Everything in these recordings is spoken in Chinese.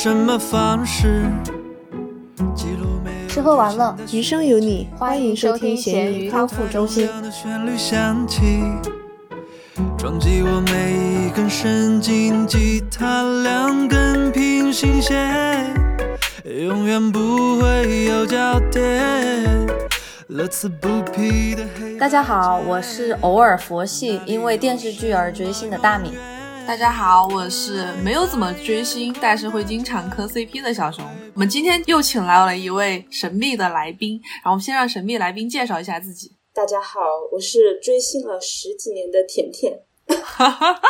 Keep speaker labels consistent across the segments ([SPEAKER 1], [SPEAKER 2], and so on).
[SPEAKER 1] 什么方式记录？
[SPEAKER 2] 吃喝玩乐，
[SPEAKER 3] 余生有你，
[SPEAKER 2] 欢迎收听咸鱼康复中心。
[SPEAKER 1] 旋律响起，撞击我每一根神经，吉他两根平行线，永远不会有交点。乐此不疲的黑。
[SPEAKER 2] 大家好，我是偶尔佛系因为电视剧而追星的大米。
[SPEAKER 4] 大家好，我是没有怎么追星，但是会经常磕 CP 的小熊。我们今天又请来了一位神秘的来宾，然后我们先让神秘来宾介绍一下自己。
[SPEAKER 5] 大家好，我是追星了十几年的甜甜。
[SPEAKER 4] 哈哈哈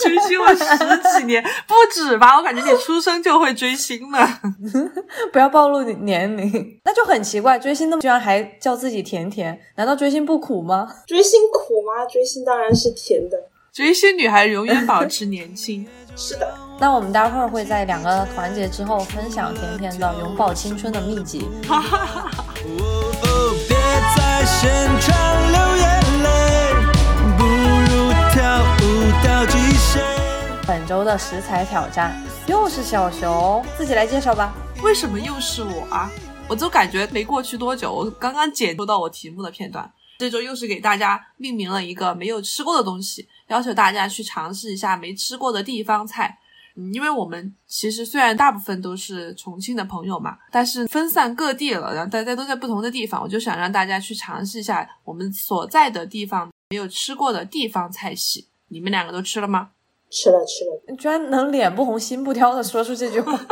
[SPEAKER 4] 追星了十几年，不止吧？我感觉你出生就会追星了。
[SPEAKER 2] 不要暴露你年龄，那就很奇怪。追星那么居然还叫自己甜甜，难道追星不苦吗？
[SPEAKER 5] 追星苦吗？追星当然是甜的。
[SPEAKER 4] 追星女孩永远 保持年轻。
[SPEAKER 5] 是的。
[SPEAKER 2] 那我们待会儿会在两个团结之后分享甜甜的永葆青春的秘籍。
[SPEAKER 1] 哦哦，别在现场流眼泪，不如跳舞到极限。
[SPEAKER 2] 本周的食材挑战又是小熊，自己来介绍吧。
[SPEAKER 4] 为什么又是我啊？我就感觉没过去多久，我刚刚剪收到我题目的片段。这周又是给大家命名了一个没有吃过的东西，要求大家去尝试一下没吃过的地方菜。嗯，因为我们其实虽然大部分都是重庆的朋友嘛，但是分散各地了，然后大家都在不同的地方，我就想让大家去尝试一下我们所在的地方没有吃过的地方菜系。你们两个都吃了吗？
[SPEAKER 5] 吃了，吃了。
[SPEAKER 2] 你居然能脸不红心不跳的说出这句话，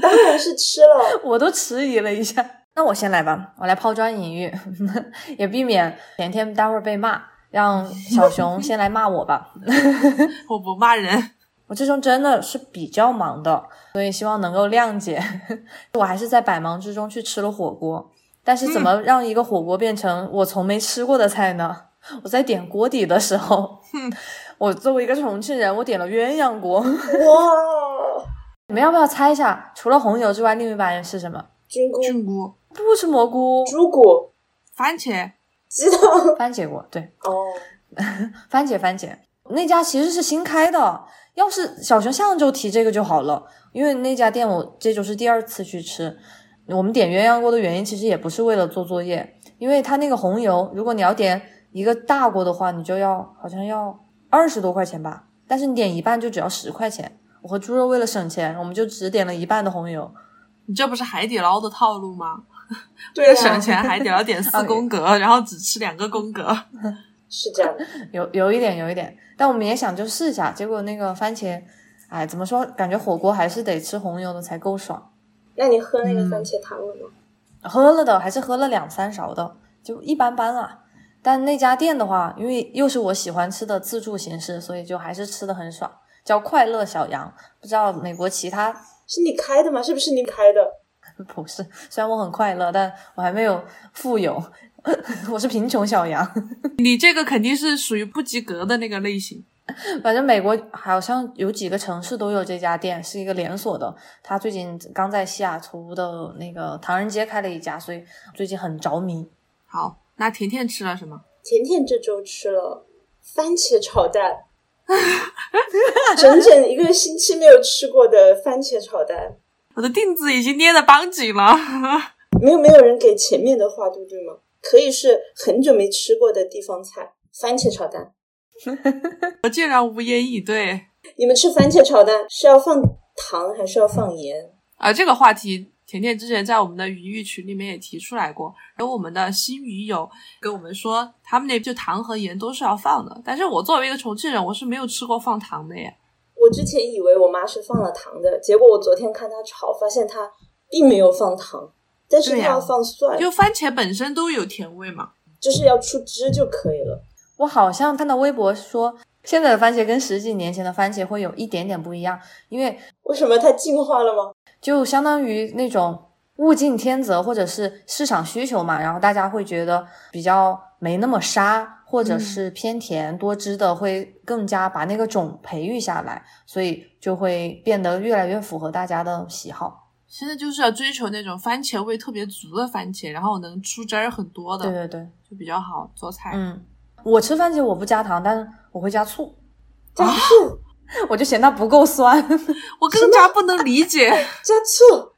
[SPEAKER 5] 当然是吃了，
[SPEAKER 2] 我都迟疑了一下。那我先来吧，我来抛砖引玉，也避免甜甜待会儿被骂，让小熊先来骂我吧。
[SPEAKER 4] 我不骂人，
[SPEAKER 2] 我这周真的是比较忙的，所以希望能够谅解。我还是在百忙之中去吃了火锅，但是怎么让一个火锅变成我从没吃过的菜呢？我在点锅底的时候，我作为一个重庆人，我点了鸳鸯锅。
[SPEAKER 5] 哇！
[SPEAKER 2] 你们要不要猜一下，除了红油之外，另一半是什么？
[SPEAKER 5] 菌菇、
[SPEAKER 4] 菌菇、
[SPEAKER 2] 不是蘑菇、
[SPEAKER 5] 猪骨、
[SPEAKER 4] 番茄、
[SPEAKER 5] 鸡汤、
[SPEAKER 2] 番茄锅。对，
[SPEAKER 5] 哦，
[SPEAKER 2] 番茄番茄那家其实是新开的，要是小熊上周提这个就好了，因为那家店我这周是第二次去吃。我们点鸳鸯锅的原因其实也不是为了做作业，因为它那个红油，如果你要点一个大锅的话，你就要好像要二十多块钱吧，但是你点一半就只要十块钱。我和猪肉为了省钱，我们就只点了一半的红油。
[SPEAKER 4] 你这不是海底捞的套路吗？为了省钱，海底捞点四 宫格，然后只吃两个宫格。
[SPEAKER 5] 是这样的。
[SPEAKER 2] 有有一点有一点，但我们也想就试一下，结果那个番茄，哎，怎么说？感觉火锅还是得吃红油的才够爽。
[SPEAKER 5] 那你喝那个番茄汤了吗？
[SPEAKER 2] 喝了的，还是喝了两三勺的，就一般般啊。但那家店的话，因为又是我喜欢吃的自助形式，所以就还是吃的很爽，叫快乐小羊。不知道美国其他
[SPEAKER 5] 是你开的吗？是不是你开的？
[SPEAKER 2] 不是，虽然我很快乐，但我还没有富有，我是贫穷小羊。
[SPEAKER 4] 你这个肯定是属于不及格的那个类型。
[SPEAKER 2] 反正美国好像有几个城市都有这家店，是一个连锁的。他最近刚在西雅图的那个唐人街开了一家，所以最近很着迷。
[SPEAKER 4] 好，那甜甜吃了什么？
[SPEAKER 5] 甜甜这周吃了番茄炒蛋，整整一个星期没有吃过的番茄炒蛋。
[SPEAKER 4] 我的钉子已经捏得邦紧了。
[SPEAKER 5] 没有没有人给前面的话，对不对吗？可以是很久没吃过的地方菜，番茄炒蛋。
[SPEAKER 4] 我竟然无言以对
[SPEAKER 5] 你们吃番茄炒蛋是要放糖还是要放盐？
[SPEAKER 4] 啊！这个话题，甜甜之前在我们的鱼鱼群里面也提出来过，有我们的新鱼友跟我们说，他们那就糖和盐都是要放的。但是我作为一个重庆人，我是没有吃过放糖的耶。
[SPEAKER 5] 我之前以为我妈是放了糖的，结果我昨天看她炒，发现她并没有放糖，但是她要放蒜，
[SPEAKER 4] 就番茄本身都有甜味嘛。
[SPEAKER 5] 就是要出汁就可以了。
[SPEAKER 2] 我好像看到微博说，现在的番茄跟十几年前的番茄会有一点点不一样，因为
[SPEAKER 5] 为什么它进化了吗？
[SPEAKER 2] 就相当于那种物竞天择或者是市场需求嘛，然后大家会觉得比较没那么沙，或者是偏甜多汁的，会更加把那个种培育下来，所以就会变得越来越符合大家的喜好。
[SPEAKER 4] 现在就是要追求那种番茄味特别足的番茄，然后能出汁儿很多的，
[SPEAKER 2] 对对对，
[SPEAKER 4] 就比较好做菜。
[SPEAKER 2] 嗯，我吃番茄我不加糖，但是我会加醋。
[SPEAKER 5] 加醋，
[SPEAKER 2] 我就嫌它不够酸。
[SPEAKER 4] 我更加不能理解
[SPEAKER 5] 加醋，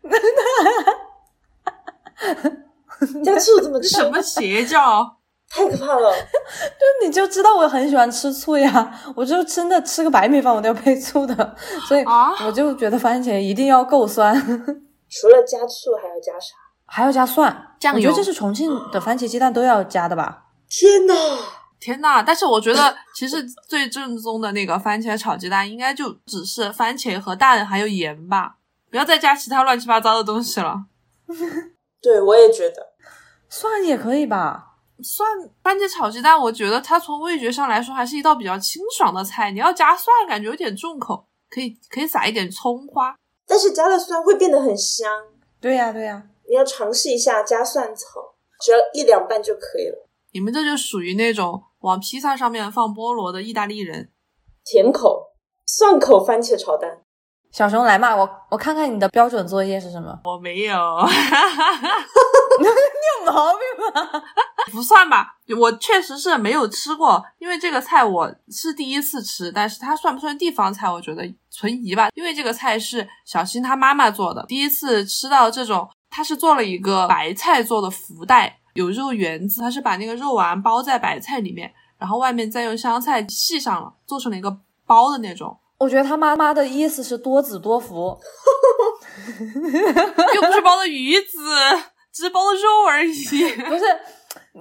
[SPEAKER 5] 加醋怎么吃？
[SPEAKER 4] 什么邪教。
[SPEAKER 5] 太可怕了！
[SPEAKER 2] 就你就知道我很喜欢吃醋呀，我就真的吃个白米饭我都要配醋的，所以
[SPEAKER 4] 啊
[SPEAKER 2] 我就觉得番茄一定要够酸，
[SPEAKER 5] 除了加醋还要加啥？
[SPEAKER 2] 还要加蒜。
[SPEAKER 4] 酱油
[SPEAKER 2] 我觉得这是重庆的番茄鸡蛋都要加的吧？
[SPEAKER 5] 天呐！
[SPEAKER 4] 天呐！但是我觉得，其实最正宗的那个番茄炒鸡蛋，应该就只是番茄和蛋还有盐吧，不要再加其他乱七八糟的东西了。
[SPEAKER 5] 对，我也觉得。
[SPEAKER 2] 蒜也可以吧？
[SPEAKER 4] 蒜番茄炒鸡蛋，我觉得它从味觉上来说还是一道比较清爽的菜。你要加蒜，感觉有点重口，可以可以撒一点葱花。
[SPEAKER 5] 但是加了蒜会变得很香，
[SPEAKER 2] 对呀、对呀、
[SPEAKER 5] 你要尝试一下加蒜炒，只要一两瓣就可以了。
[SPEAKER 4] 你们这就属于那种往披萨上面放菠萝的意大利人。
[SPEAKER 5] 甜口、蒜口番茄炒蛋，
[SPEAKER 2] 小熊来嘛，我我看看你的标准作业是什么？
[SPEAKER 4] 我没有，
[SPEAKER 2] 有毛病吧？
[SPEAKER 4] 不算吧。我确实是没有吃过，因为这个菜我是第一次吃，但是它算不算地方菜，我觉得存疑吧。因为这个菜是小新他妈妈做的，第一次吃到这种，他是做了一个白菜做的福袋，有肉圆子，他是把那个肉丸包在白菜里面，然后外面再用香菜系上了，做成了一个包的那种。
[SPEAKER 2] 我觉得他妈妈的意思是多子多福，
[SPEAKER 4] 又不是包的鱼子，只是包的肉而已。
[SPEAKER 2] 不是，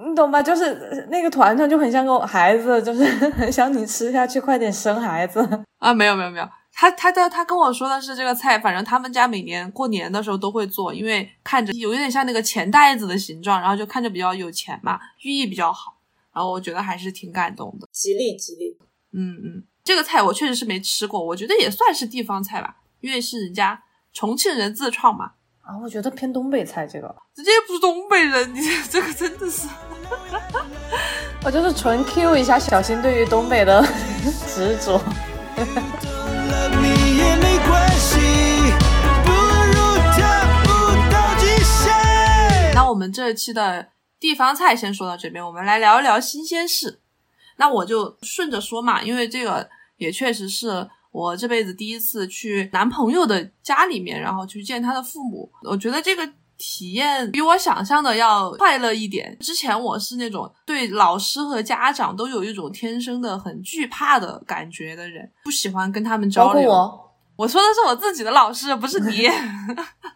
[SPEAKER 2] 你懂吧？就是那个团团就很像个孩子，就是很 想你吃下去，快点生孩子。
[SPEAKER 4] 啊，没有没有没有，他他的他跟我说的是这个菜，反正他们家每年过年的时候都会做，因为看着有一点像那个钱袋子的形状，然后就看着比较有钱嘛，寓意比较好，然后我觉得还是挺感动的。
[SPEAKER 5] 吉利吉利。
[SPEAKER 4] 嗯嗯，这个菜我确实是没吃过，我觉得也算是地方菜吧，因为是人家重庆人自创嘛。
[SPEAKER 2] 啊，我觉得偏东北菜这个，
[SPEAKER 4] 人家又不是东北人，你 这个真的是。
[SPEAKER 2] 我就是纯 Q 一下小新对于东北的 执着。
[SPEAKER 1] 了你也没关系，不如跳舞到极限。
[SPEAKER 4] 那我们这期的地方菜先说到这边，我们来聊一聊新鲜事。那我就顺着说嘛，因为这个也确实是我这辈子第一次去男朋友的家里面，然后去见他的父母。我觉得这个体验比我想象的要快乐一点。之前我是那种对老师和家长都有一种天生的很惧怕的感觉的人，不喜欢跟他们交流。
[SPEAKER 2] 我，
[SPEAKER 4] 我说的是我自己的老师，不是你。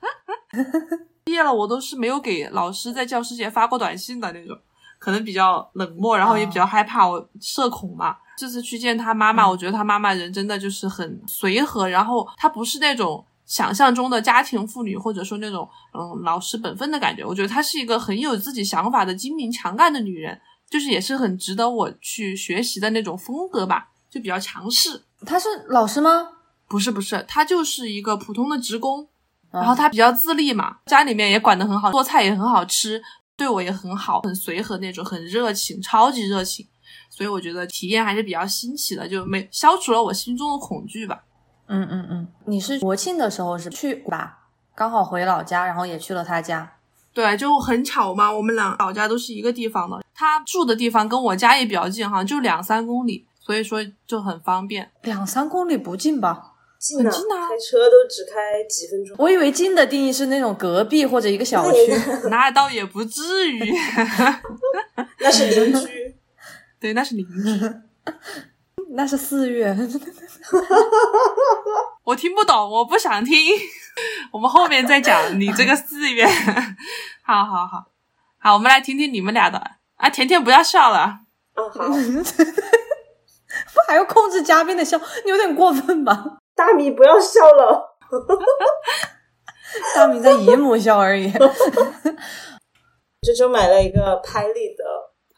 [SPEAKER 4] 毕业了，我都是没有给老师在教师节发过短信的那种，可能比较冷漠，然后也比较害怕，我社恐嘛。这次去见他妈妈，我觉得他妈妈人真的就是很随和，然后她不是那种想象中的家庭妇女，或者说那种嗯老实本分的感觉。我觉得她是一个很有自己想法的精明强干的女人，就是也是很值得我去学习的那种风格吧，就比较强势。
[SPEAKER 2] 她是老师吗？
[SPEAKER 4] 不是不是，她就是一个普通的职工，
[SPEAKER 2] 嗯
[SPEAKER 4] 然后她比较自立嘛，家里面也管得很好，做菜也很好吃，对我也很好，很随和那种，很热情，超级热情。所以我觉得体验还是比较新奇的，就没消除了我心中的恐惧吧。
[SPEAKER 2] 嗯嗯嗯，你是国庆的时候是去吧？刚好回老家，然后也去了他家。
[SPEAKER 4] 对，就很巧嘛，我们俩老家都是一个地方的，他住的地方跟我家也比较近，好像就两三公里，所以说就很方便。
[SPEAKER 2] 两三公里不近吧？
[SPEAKER 5] 近
[SPEAKER 4] 近啊
[SPEAKER 5] 开车都只开几分钟。
[SPEAKER 2] 我以为近的定义是那种隔壁或者一个小区。
[SPEAKER 4] 那倒也不至于，
[SPEAKER 5] 那是邻居，
[SPEAKER 4] 对，那是邻居。
[SPEAKER 2] 那是四月，
[SPEAKER 4] 我听不懂，我不想听，我们后面再讲你这个四月。好好好，好，我们来听听你们俩的。啊，甜甜不要笑了，
[SPEAKER 2] 不还要控制嘉宾的笑，你有点过分吧？
[SPEAKER 5] 大米不要笑了。
[SPEAKER 2] 大米在姨母笑而已。
[SPEAKER 5] 这周买了一个拍立得，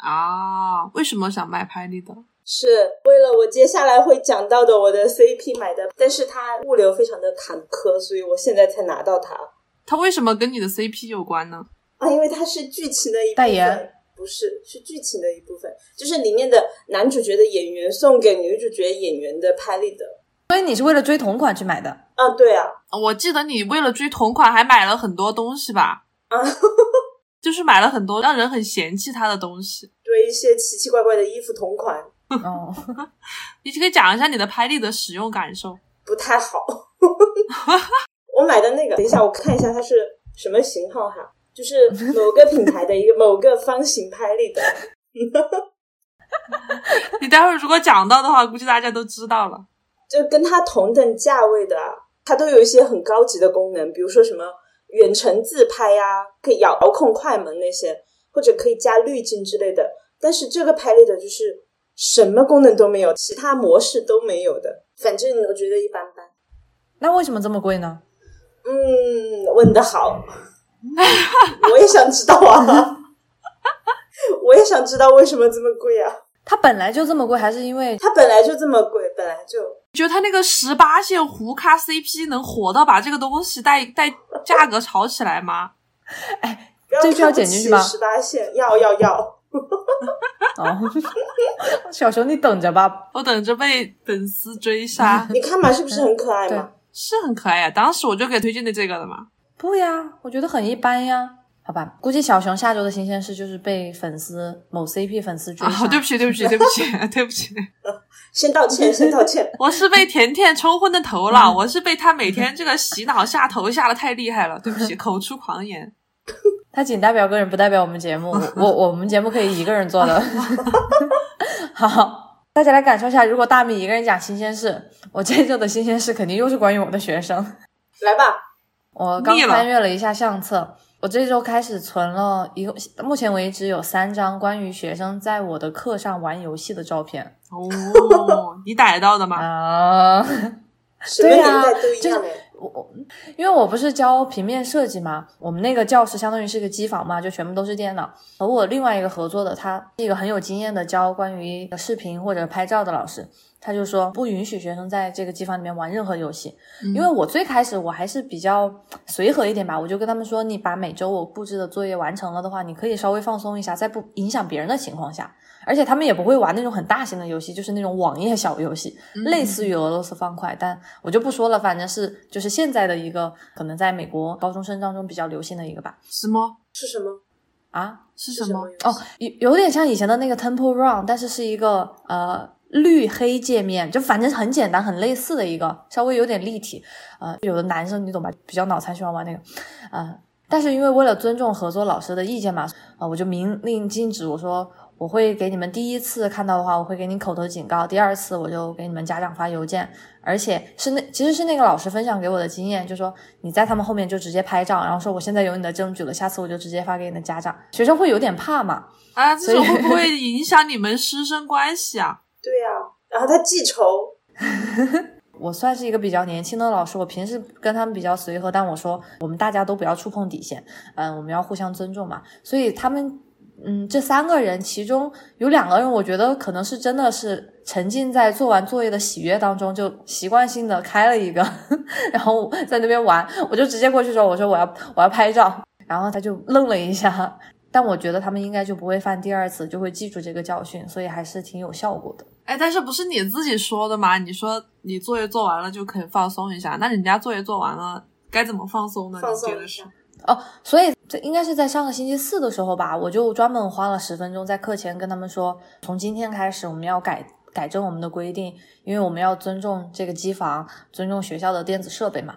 [SPEAKER 4] 啊？为什么想买拍立得？
[SPEAKER 5] 是为了我接下来会讲到的我的 CP 买的，但是它物流非常的坎坷，所以我现在才拿到它
[SPEAKER 4] 它为什么跟你的 CP 有关呢？
[SPEAKER 5] 啊，因为它是剧情的一部分。
[SPEAKER 2] 代言
[SPEAKER 5] 不是，是剧情的一部分，就是里面的男主角的演员送给女主角演员的拍立得。
[SPEAKER 2] 所以你是为了追同款去买的？
[SPEAKER 5] 啊，对啊，
[SPEAKER 4] 我记得你为了追同款还买了很多东西吧？
[SPEAKER 5] 啊，
[SPEAKER 4] 就是买了很多让人很嫌弃它的东西。
[SPEAKER 5] 对一些奇奇怪怪的衣服同款，
[SPEAKER 2] 哦，
[SPEAKER 4] 你可以讲一下你的拍立得使用感受。
[SPEAKER 5] 不太好。我买的那个，等一下我看一下它是什么型号哈，就是某个品牌的一个某个方形拍立得。
[SPEAKER 4] 你待会儿如果讲到的话，估计大家都知道了。
[SPEAKER 5] 就跟它同等价位的啊，它都有一些很高级的功能，比如说什么远程自拍呀、可以遥控快门那些，或者可以加滤镜之类的。但是这个拍立得就是什么功能都没有，其他模式都没有的。反正我觉得一般般。
[SPEAKER 2] 那为什么这么贵呢？
[SPEAKER 5] 嗯，问的好，我也想知道啊，我也想知道为什么这么贵啊？
[SPEAKER 2] 它本来就这么贵，还是因为
[SPEAKER 5] 它本来就这么贵，本来就
[SPEAKER 4] 觉得它那个十八线胡咖 CP 能火到把这个东西带带价格炒起来吗？
[SPEAKER 5] 哎
[SPEAKER 2] 这句要剪进去吗
[SPEAKER 5] 十八线要要要，
[SPEAKER 2] 哦，小熊你等着吧。
[SPEAKER 4] 我等着被粉丝追杀，
[SPEAKER 5] 你看嘛，是不是很可爱
[SPEAKER 2] 对
[SPEAKER 5] 嘛？
[SPEAKER 4] 是很可爱呀、当时我就给推荐的这个了嘛。
[SPEAKER 2] 不呀，我觉得很一般呀。好吧，估计小熊下周的新鲜事就是被粉丝某 CP 粉丝追杀。
[SPEAKER 4] 啊，对不起，对不起，对不起，对不起，
[SPEAKER 5] 先道歉，先道歉。
[SPEAKER 4] 我是被甜甜冲昏的头脑，我是被他每天这个洗脑下头下的太厉害了，对不起，口出狂言。
[SPEAKER 2] 他仅代表个人，不代表我们节目。我我们节目可以一个人做的。好，大家来感受一下，如果大米一个人讲新鲜事，我这周的新鲜事肯定又是关于我的学生。
[SPEAKER 5] 来吧，
[SPEAKER 2] 我刚翻阅了一下相册，我这周开始存了一个，目前为止有三张关于学生在我的课上玩游戏的照片
[SPEAKER 4] 哦，你逮到的吗？
[SPEAKER 2] 啊。对呀就。我我因为我不是教平面设计嘛，我们那个教室相当于是一个机房嘛，就全部都是电脑。和我另外一个合作的，他是一个很有经验的教关于视频或者拍照的老师，他就说不允许学生在这个机房里面玩任何游戏。因为我最开始我还是比较随和一点吧，我就跟他们说，你把每周我布置的作业完成了的话，你可以稍微放松一下，在不影响别人的情况下。而且他们也不会玩那种很大型的游戏，就是那种网页小游戏，类似于俄罗斯方块，但我就不说了，反正是就是现在的一个可能在美国高中生当中比较流行的一个吧。
[SPEAKER 4] 什么？
[SPEAKER 5] 是什么？
[SPEAKER 2] 啊，
[SPEAKER 4] 是什么？
[SPEAKER 2] 哦，有有点像以前的那个 Temple Run，但是是一个呃绿黑界面，就反正很简单，很类似的一个，稍微有点立体。呃，有的男生你懂吧，比较脑残，喜欢玩那个，呃，但是因为为了尊重合作老师的意见嘛，啊、我就明令禁止，我说我会给你们第一次看到的话，我会给你口头警告；第二次我就给你们家长发邮件，而且是那其实是那个老师分享给我的经验，就说你在他们后面就直接拍照，然后说我现在有你的证据了，下次我就直接发给你的家长。学生会有点怕嘛，
[SPEAKER 4] 啊，这种
[SPEAKER 2] 所以
[SPEAKER 4] 会不会影响你们师生关系啊？
[SPEAKER 5] 对呀、然后他记仇，
[SPEAKER 2] 我算是一个比较年轻的老师，我平时跟他们比较随和，但我说我们大家都不要触碰底线，嗯，我们要互相尊重嘛。所以他们，嗯，这三个人其中有两个人，我觉得可能是真的是沉浸在做完作业的喜悦当中，就习惯性的开了一个，然后在那边玩，我就直接过去说，我说我要我要拍照，然后他就愣了一下。但我觉得他们应该就不会犯第二次，就会记住这个教训，所以还是挺有效果的。
[SPEAKER 4] 哎，但是不是你自己说的吗？你说你作业做完了就可以放松一下，那人家作业做完了该怎么放松呢？
[SPEAKER 5] 放
[SPEAKER 4] 你觉得是
[SPEAKER 5] 松一下？。
[SPEAKER 2] 哦，所以这应该是在上个星期四的时候吧，我就专门花了十分钟在课前跟他们说，从今天开始我们要改改正我们的规定，因为我们要尊重这个机房，尊重学校的电子设备嘛。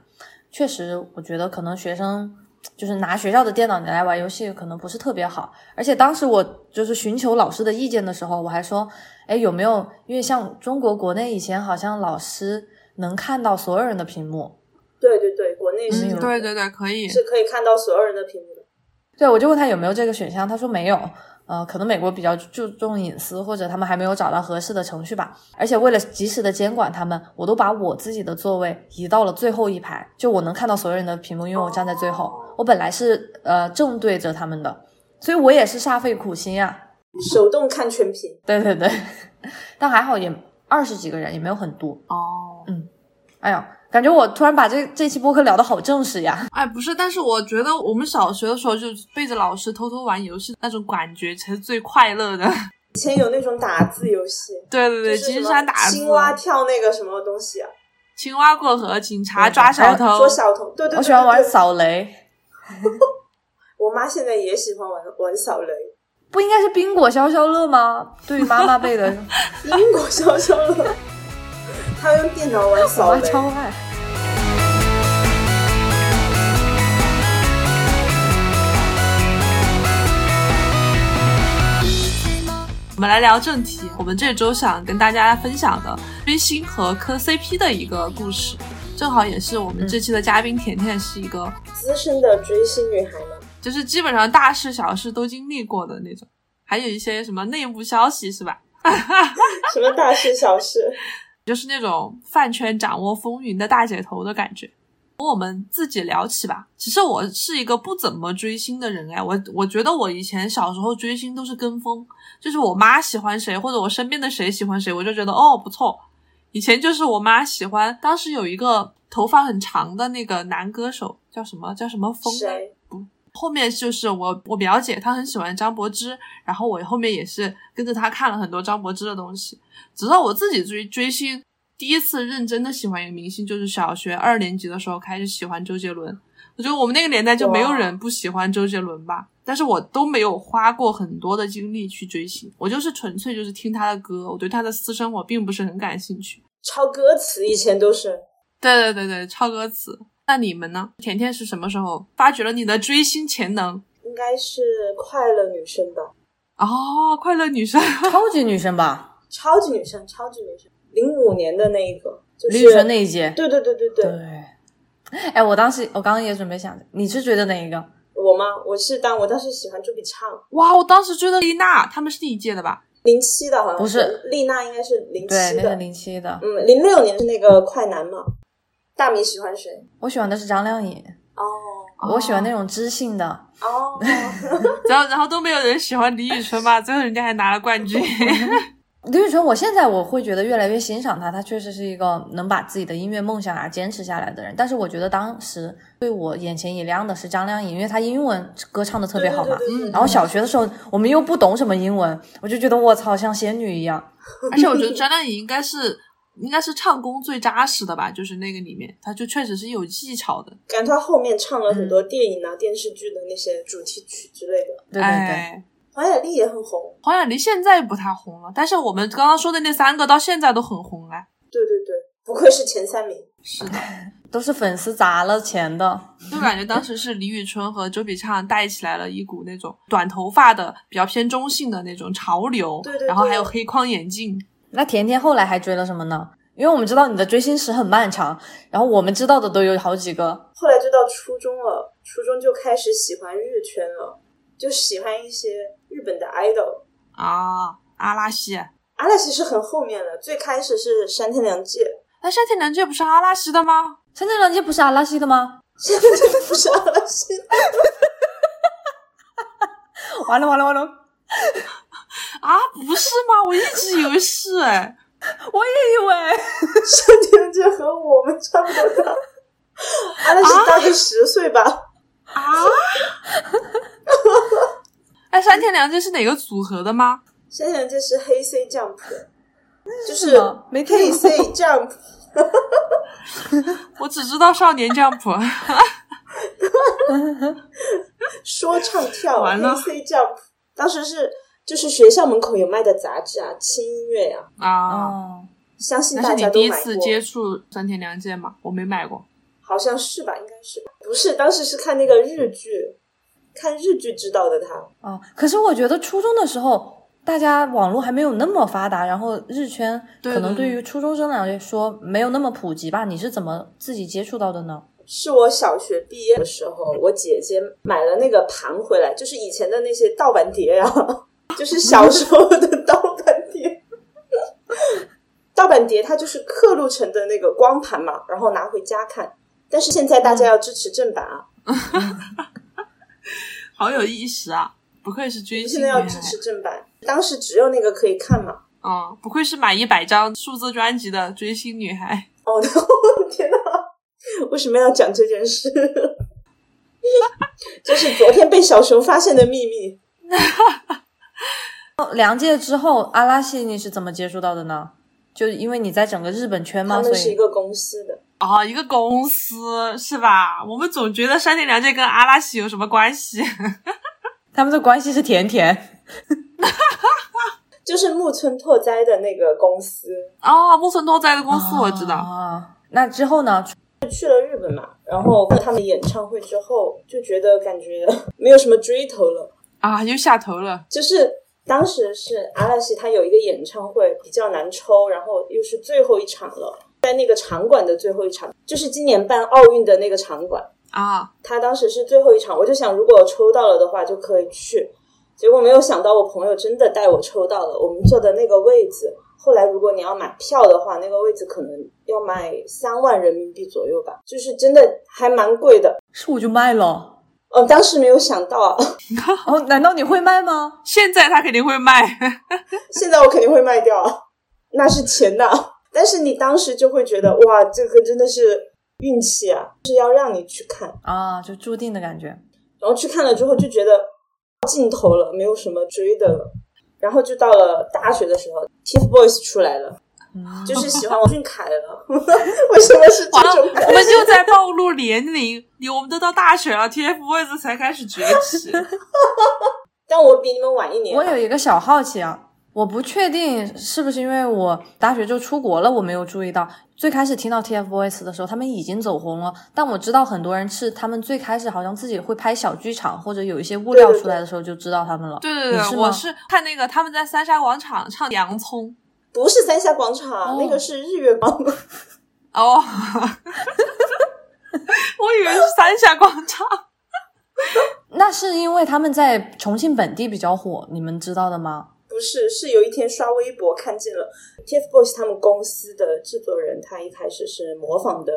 [SPEAKER 2] 确实，我觉得可能学生就是拿学校的电脑来玩游戏，可能不是特别好。而且当时我就是寻求老师的意见的时候，我还说，哎，有没有？因为像中国国内以前好像老师能看到所有人的屏幕，
[SPEAKER 5] 对对对，内是
[SPEAKER 2] 嗯
[SPEAKER 4] 对对对，可以。
[SPEAKER 5] 是可以看到所有人的屏幕的。
[SPEAKER 2] 对，我就问他有没有这个选项，他说没有。呃，可能美国比较注重隐私，或者他们还没有找到合适的程序吧。而且为了及时的监管他们，我都把我自己的座位移到了最后一排，就我能看到所有人的屏幕，因为我站在最后。我本来是呃正对着他们的，所以我也是煞费苦心啊。
[SPEAKER 5] 手动看全屏，
[SPEAKER 2] 对对对，但还好也二十几个人，也没有很多。
[SPEAKER 4] 哦，嗯
[SPEAKER 2] 哎呀，感觉我突然把这这期播客聊得好正式呀。
[SPEAKER 4] 哎，不是，但是我觉得我们小学的时候就背着老师偷偷玩游戏那种感觉才是最快乐的。
[SPEAKER 5] 以前有那种打字游戏，
[SPEAKER 4] 对对对，金山打字、
[SPEAKER 5] 青蛙跳那个什么东西啊，
[SPEAKER 4] 青蛙过河，警察抓小偷
[SPEAKER 5] 捉。小偷。对对对，
[SPEAKER 2] 我喜欢玩扫雷，
[SPEAKER 5] 我妈现在也喜欢玩玩扫雷。
[SPEAKER 2] 不应该是冰果消消乐吗？对于妈妈辈的，
[SPEAKER 5] 宾果消消乐，他用电脑玩
[SPEAKER 2] 我
[SPEAKER 5] 扫雷。
[SPEAKER 2] 超爱。
[SPEAKER 4] 我们来聊正题，我们这周想跟大家分享的追星和磕 CP 的一个故事，正好也是我们这期的嘉宾甜甜是一个，
[SPEAKER 5] 资深的追星女孩呢？
[SPEAKER 4] 就是基本上大事小事都经历过的那种，还有一些什么内幕消息是吧？
[SPEAKER 5] 什么大事小事？
[SPEAKER 4] 就是那种饭圈掌握风云的大姐头的感觉。我们自己聊起吧。其实我是一个不怎么追星的人哎，我我觉得我以前小时候追星都是跟风，就是我妈喜欢谁或者我身边的谁喜欢谁，我就觉得哦不错。以前就是我妈喜欢，当时有一个头发很长的那个男歌手叫什么叫什么风？后面就是我我表姐，她很喜欢张柏芝，然后我后面也是跟着她看了很多张柏芝的东西，直到我自己追追星，第一次认真的喜欢一个明星，就是小学二年级的时候开始喜欢周杰伦。我觉得我们那个年代就没有人不喜欢周杰伦吧，但是我都没有花过很多的精力去追星，我就是纯粹就是听他的歌，我对他的私生活并不是很感兴趣。
[SPEAKER 5] 抄歌词以前都是
[SPEAKER 4] 对对对对，抄歌词。那你们呢？甜甜是什么时候发掘了你的追星潜能？
[SPEAKER 5] 应该是快乐女生吧，
[SPEAKER 4] 哦，快乐女生。
[SPEAKER 2] 超级女生吧，
[SPEAKER 5] 超级女生，超级女生，零五年的那一个，就是
[SPEAKER 2] 李宇春那一届。
[SPEAKER 5] 对对对对对，
[SPEAKER 2] 对。哎，我当时我刚刚也准备想，你是觉得哪一个？
[SPEAKER 5] 我吗？我是当我当时喜欢朱笔畅，
[SPEAKER 4] 哇，我当时追的丽娜，他们是第一届的吧？
[SPEAKER 5] 零七的好像
[SPEAKER 2] 不是
[SPEAKER 5] 丽娜应该是零
[SPEAKER 2] 对，
[SPEAKER 5] 七的，
[SPEAKER 2] 那个零七的。
[SPEAKER 5] 嗯，零六年是那个快男嘛。大米喜欢谁？
[SPEAKER 2] 我喜欢的是张靓颖，
[SPEAKER 5] 哦
[SPEAKER 2] 我喜欢那种知性的。
[SPEAKER 5] 哦，
[SPEAKER 4] 然后然后都没有人喜欢李宇春吧，最后人家还拿了冠军。
[SPEAKER 2] 李宇春，我现在我会觉得越来越欣赏她，她确实是一个能把自己的音乐梦想啊坚持下来的人。但是我觉得当时对我眼前一亮的是张靓颖，因为她英文歌唱的特别好嘛。
[SPEAKER 5] 对对对对
[SPEAKER 2] 然后小学的时候我们又不懂什么英文，我就觉得我操像仙女一样。
[SPEAKER 4] 而且我觉得张靓颖应该是应该是唱功最扎实的吧，就是那个里面，他就确实是有技巧的。
[SPEAKER 5] 感觉他后面唱了很多电影啊、电视剧的那些主题曲之类的。
[SPEAKER 2] 对对对，
[SPEAKER 4] 哎，
[SPEAKER 5] 黄雅莉也很红，
[SPEAKER 4] 黄雅莉现在不太红了，但是我们刚刚说的那三个到现在都很红哎。
[SPEAKER 5] 对对对，不愧是前三名。
[SPEAKER 4] 是的，
[SPEAKER 2] 都是粉丝砸了钱的。
[SPEAKER 4] 就感觉当时是李宇春和周笔畅带起来了一股那种短头发的、比较偏中性的那种潮流，
[SPEAKER 5] 对对对
[SPEAKER 4] 然后还有黑框眼镜。
[SPEAKER 2] 那甜甜后来还追了什么呢？因为我们知道你的追星史很漫长，然后我们知道的都有好几个。
[SPEAKER 5] 后来就到初中了，初中就开始喜欢日圈了，就喜欢一些日本的 idol。
[SPEAKER 4] 啊，阿拉西，
[SPEAKER 5] 阿拉西是很后面的，最开始是山田凉介，
[SPEAKER 4] 那山田凉介不是阿拉西的吗？
[SPEAKER 2] 山田凉介不是阿拉西的吗？
[SPEAKER 5] 山田凉介不是阿拉西，
[SPEAKER 2] 完了完了完了！
[SPEAKER 4] 啊，不是吗？我一直以为是哎。
[SPEAKER 2] 我也以为
[SPEAKER 5] 山田凉介和我们差不多大，阿拉西大概十岁吧。
[SPEAKER 4] 啊？哎，山田凉介是哪个组合的吗？
[SPEAKER 5] 山田凉介是黑 C Jump，就是
[SPEAKER 2] 没听
[SPEAKER 5] 黑
[SPEAKER 2] 过
[SPEAKER 5] C Jump，
[SPEAKER 4] 我只知道少年 Jump。
[SPEAKER 5] 说唱跳
[SPEAKER 4] 完了
[SPEAKER 5] 黑 C Jump，当时是就是学校门口有卖的杂志啊，轻音乐呀、
[SPEAKER 4] 啊，
[SPEAKER 2] 哦，
[SPEAKER 5] 相信大家都买
[SPEAKER 4] 是你第一次。接触三田凉介吗？我没买过。
[SPEAKER 5] 好像是吧，应该是吧不是？当时是看那个日剧，看日剧知道的他。
[SPEAKER 2] 哦，可是我觉得初中的时候，大家网络还没有那么发达，然后日圈可能
[SPEAKER 4] 对
[SPEAKER 2] 对于初中生来说没有那么普及吧？你是怎么自己接触到的呢？
[SPEAKER 5] 是我小学毕业的时候，我姐姐买了那个盘回来，就是以前的那些盗版碟呀、就是小时候的盗版碟。盗版碟它就是刻录成的那个光盘嘛，然后拿回家看。但是现在大家要支持正版啊，
[SPEAKER 4] 好有意识啊！不愧是追星
[SPEAKER 5] 现在要支持正版。当时只有那个可以看嘛。
[SPEAKER 4] 啊、不愧是买一百张数字专辑的追星女孩。
[SPEAKER 5] 哦，天哪！为什么要讲这件事？这是昨天被小熊发现的秘密。
[SPEAKER 2] 哦梁界之后，阿拉西你是怎么接触到的呢？就因为你在整个日本圈嘛，
[SPEAKER 5] 他
[SPEAKER 2] 所以
[SPEAKER 5] 们是一个公司的，
[SPEAKER 4] 哦，一个公司是吧？我们总觉得山田凉介跟阿拉西有什么关系？
[SPEAKER 2] 他们的关系是甜甜。
[SPEAKER 5] 就是木村拓哉的那个公司。
[SPEAKER 4] 哦，木村拓哉的公司我知道。
[SPEAKER 2] 啊，那之后呢？
[SPEAKER 5] 去了日本嘛，然后看他们演唱会之后，就觉得感觉没有什么追头了
[SPEAKER 4] 啊，又下头了。
[SPEAKER 5] 就是当时是阿拉西他有一个演唱会比较难抽，然后又是最后一场了，在那个场馆的最后一场，就是今年办奥运的那个场馆
[SPEAKER 4] 啊。
[SPEAKER 5] 他当时是最后一场，我就想如果抽到了的话就可以去，结果没有想到我朋友真的带我抽到了，我们坐的那个位置。后来，如果你要买票的话，那个位置可能要卖三万人民币左右吧，就是真的还蛮贵的。
[SPEAKER 2] 是我就卖了。
[SPEAKER 5] 哦，当时没有想到。
[SPEAKER 2] 哦，难道你会卖吗？
[SPEAKER 4] 现在他肯定会卖。
[SPEAKER 5] 现在我肯定会卖掉，那是钱呐。但是你当时就会觉得，哇，这个真的是运气啊，是要让你去看
[SPEAKER 2] 啊，就注定的感觉。
[SPEAKER 5] 然后去看了之后，就觉得尽头了，没有什么追的了。然后就到了大学的时候，TFBOYS 出来了，就是喜欢王俊凯了。为什么是这种？
[SPEAKER 4] 我们就在暴露年龄，你我们都到大学了，TFBOYS 才开始崛起。
[SPEAKER 5] 但我比你们晚一年。
[SPEAKER 2] 我有一个小好奇啊。我不确定是不是因为我大学就出国了，我没有注意到。最开始听到 TFBOYS 的时候，他们已经走红了。但我知道很多人是他们最开始好像自己会拍小剧场，或者有一些物料出来的时候就知道他们了。
[SPEAKER 4] 对对对，我是看那个他们在三沙广场唱《洋葱》，
[SPEAKER 5] 不是三峡广场，那个是日月光。
[SPEAKER 4] 哦，我以为是三峡广场。
[SPEAKER 2] 那是因为他们在重庆本地比较火，你们知道的吗？
[SPEAKER 5] 不是，是有一天刷微博看见了 TFBOYS 他们公司的制作人，他一开始是模仿的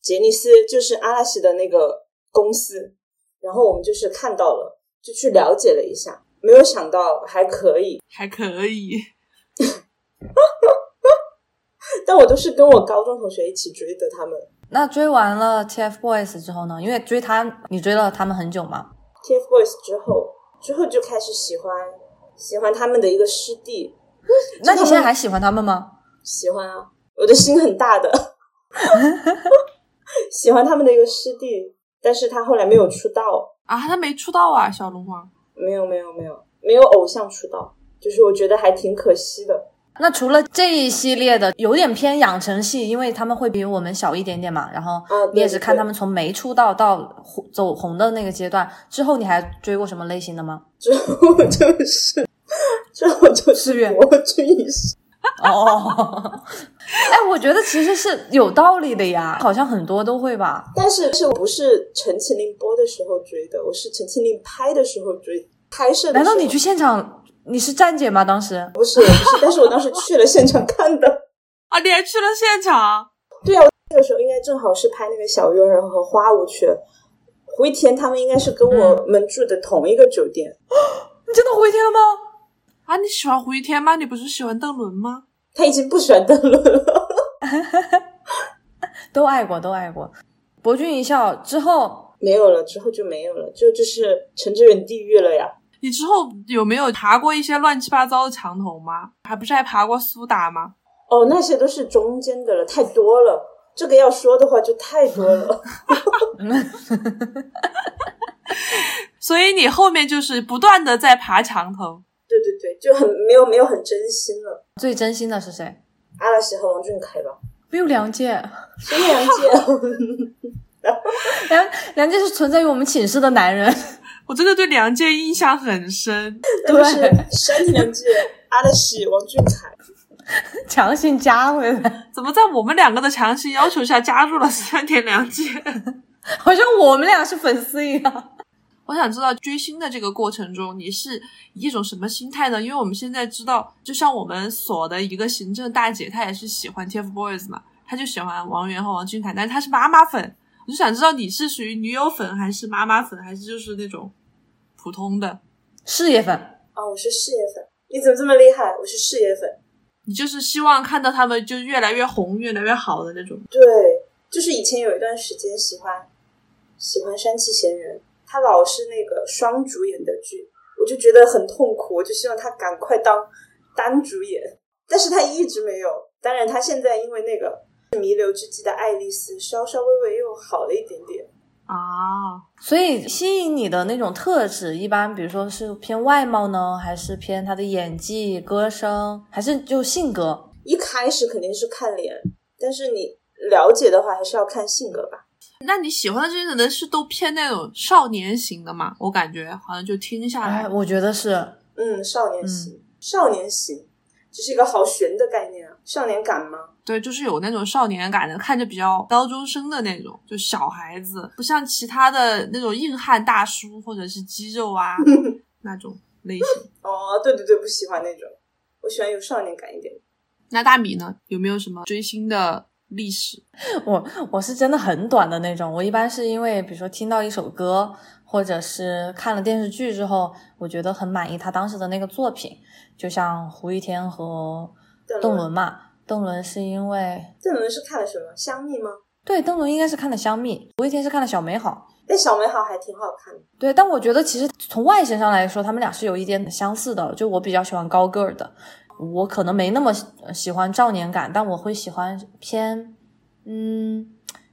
[SPEAKER 5] 杰尼斯，就是阿拉西的那个公司，然后我们就是看到了，就去了解了一下，没有想到还可以，
[SPEAKER 4] 还可以，
[SPEAKER 5] 但我都是跟我高中同学一起追的他们。
[SPEAKER 2] 那追完了 TFBOYS 之后呢？因为追他，你追了他们很久吗
[SPEAKER 5] ？TFBOYS 之后，之后就开始喜欢。喜欢他们的一个师弟，
[SPEAKER 2] 那你现在还喜欢他们吗？
[SPEAKER 5] 喜欢啊，我的心很大的，喜欢他们的一个师弟，但是他后来没有出道
[SPEAKER 4] 啊，他没出道啊，小龙王
[SPEAKER 5] 没有没有没有没有偶像出道，就是我觉得还挺可惜的。
[SPEAKER 2] 那除了这一系列的，有点偏养成系，因为他们会比我们小一点点嘛。然后你也是看他们从没出道到走红的那个阶段之后，你还追过什么类型的吗？
[SPEAKER 5] 之后就是，之后就是我追一
[SPEAKER 2] 哦，哎，我觉得其实是有道理的呀，好像很多都会吧。
[SPEAKER 5] 但是是不是陈情令播的时候追的，我是陈情令拍的时候追，拍摄。
[SPEAKER 2] 难道你去现场？你是站姐吗？当时
[SPEAKER 5] 不是，不是，但是我当时去了现场看的
[SPEAKER 4] 啊！你还去了现场？
[SPEAKER 5] 对啊，那个时候应该正好是拍那个小鱼儿和花无缺，胡一天他们应该是跟我们住的同一个酒店。
[SPEAKER 2] 你真的胡一天了吗？
[SPEAKER 4] 啊，你喜欢胡一天吗？你不是喜欢邓伦吗？
[SPEAKER 5] 他已经不喜欢邓伦了。
[SPEAKER 2] 都爱过，都爱过。博君一笑之后
[SPEAKER 5] 没有了，之后就没有了，就就是陈志远地狱了呀。
[SPEAKER 4] 你之后有没有爬过一些乱七八糟的墙头吗？还不是还爬过苏打吗？
[SPEAKER 5] 哦，那些都是中间的了，太多了。这个要说的话就太多了。
[SPEAKER 4] 所以你后面就是不断的在爬墙头。
[SPEAKER 5] 对对对，就很没有没有很真心了。
[SPEAKER 2] 最真心的是谁？
[SPEAKER 5] 阿拉西和王俊凯吧。
[SPEAKER 2] 没有梁健。
[SPEAKER 5] 谁梁健？
[SPEAKER 2] 梁梁健是存在于我们寝室的男人。
[SPEAKER 4] 我真的对梁健印象很深，
[SPEAKER 5] 对，山田凉介、阿德喜、王俊凯，
[SPEAKER 2] 强行加回来，
[SPEAKER 4] 怎么在我们两个的强行要求下加入了山田凉介？
[SPEAKER 2] 好像我们俩是粉丝一样。
[SPEAKER 4] 我想知道追星的这个过程中，你是以一种什么心态呢？因为我们现在知道，就像我们所的一个行政大姐，她也是喜欢 TFBOYS 嘛，她就喜欢王源和王俊凯，但是她是妈妈粉。我就想知道你是属于女友粉还是妈妈粉，还是就是那种普通的
[SPEAKER 2] 事业粉
[SPEAKER 5] 哦，我是事业粉。你怎么这么厉害？我是事业粉。
[SPEAKER 4] 你就是希望看到他们就越来越红、越来越好的那种。
[SPEAKER 5] 对，就是以前有一段时间喜欢喜欢山崎贤人，他老是那个双主演的剧，我就觉得很痛苦。我就希望他赶快当单主演，但是他一直没有。当然，他现在因为那个。弥留之际的爱丽丝稍稍微微又好了一点点，
[SPEAKER 4] 啊，
[SPEAKER 2] 所以吸引你的那种特质，一般比如说是偏外貌呢，还是偏他的演技、歌声，还是就性格？
[SPEAKER 5] 一开始肯定是看脸，但是你了解的话，还是要看性格吧。
[SPEAKER 4] 那你喜欢的这些人是都偏那种少年型的吗？我感觉好像就听下来，
[SPEAKER 2] 哎，我觉得是，
[SPEAKER 5] 嗯，少年型，少年型，这是一个好悬的概念啊，少年感吗？
[SPEAKER 4] 对，就是有那种少年感的，看着比较高中生的那种，就小孩子，不像其他的那种硬汉大叔或者是肌肉啊 那种类型。
[SPEAKER 5] 哦，对对对，不喜欢那种，我喜欢有少年感一点。
[SPEAKER 4] 那大米呢？有没有什么追星的历史？
[SPEAKER 2] 我我是真的很短的那种，我一般是因为比如说听到一首歌，或者是看了电视剧之后，我觉得很满意他当时的那个作品，就像胡一天和邓伦嘛。邓伦是因为
[SPEAKER 5] 邓伦是看了什么《香蜜》吗？
[SPEAKER 2] 对，邓伦应该是看了《香蜜》，胡一天是看了《小美好》。
[SPEAKER 5] 但《小美好》还挺好看的。
[SPEAKER 2] 对，但我觉得其实从外形上来说，他们俩是有一点相似的。就我比较喜欢高个儿的，我可能没那么喜欢少年感，但我会喜欢偏嗯，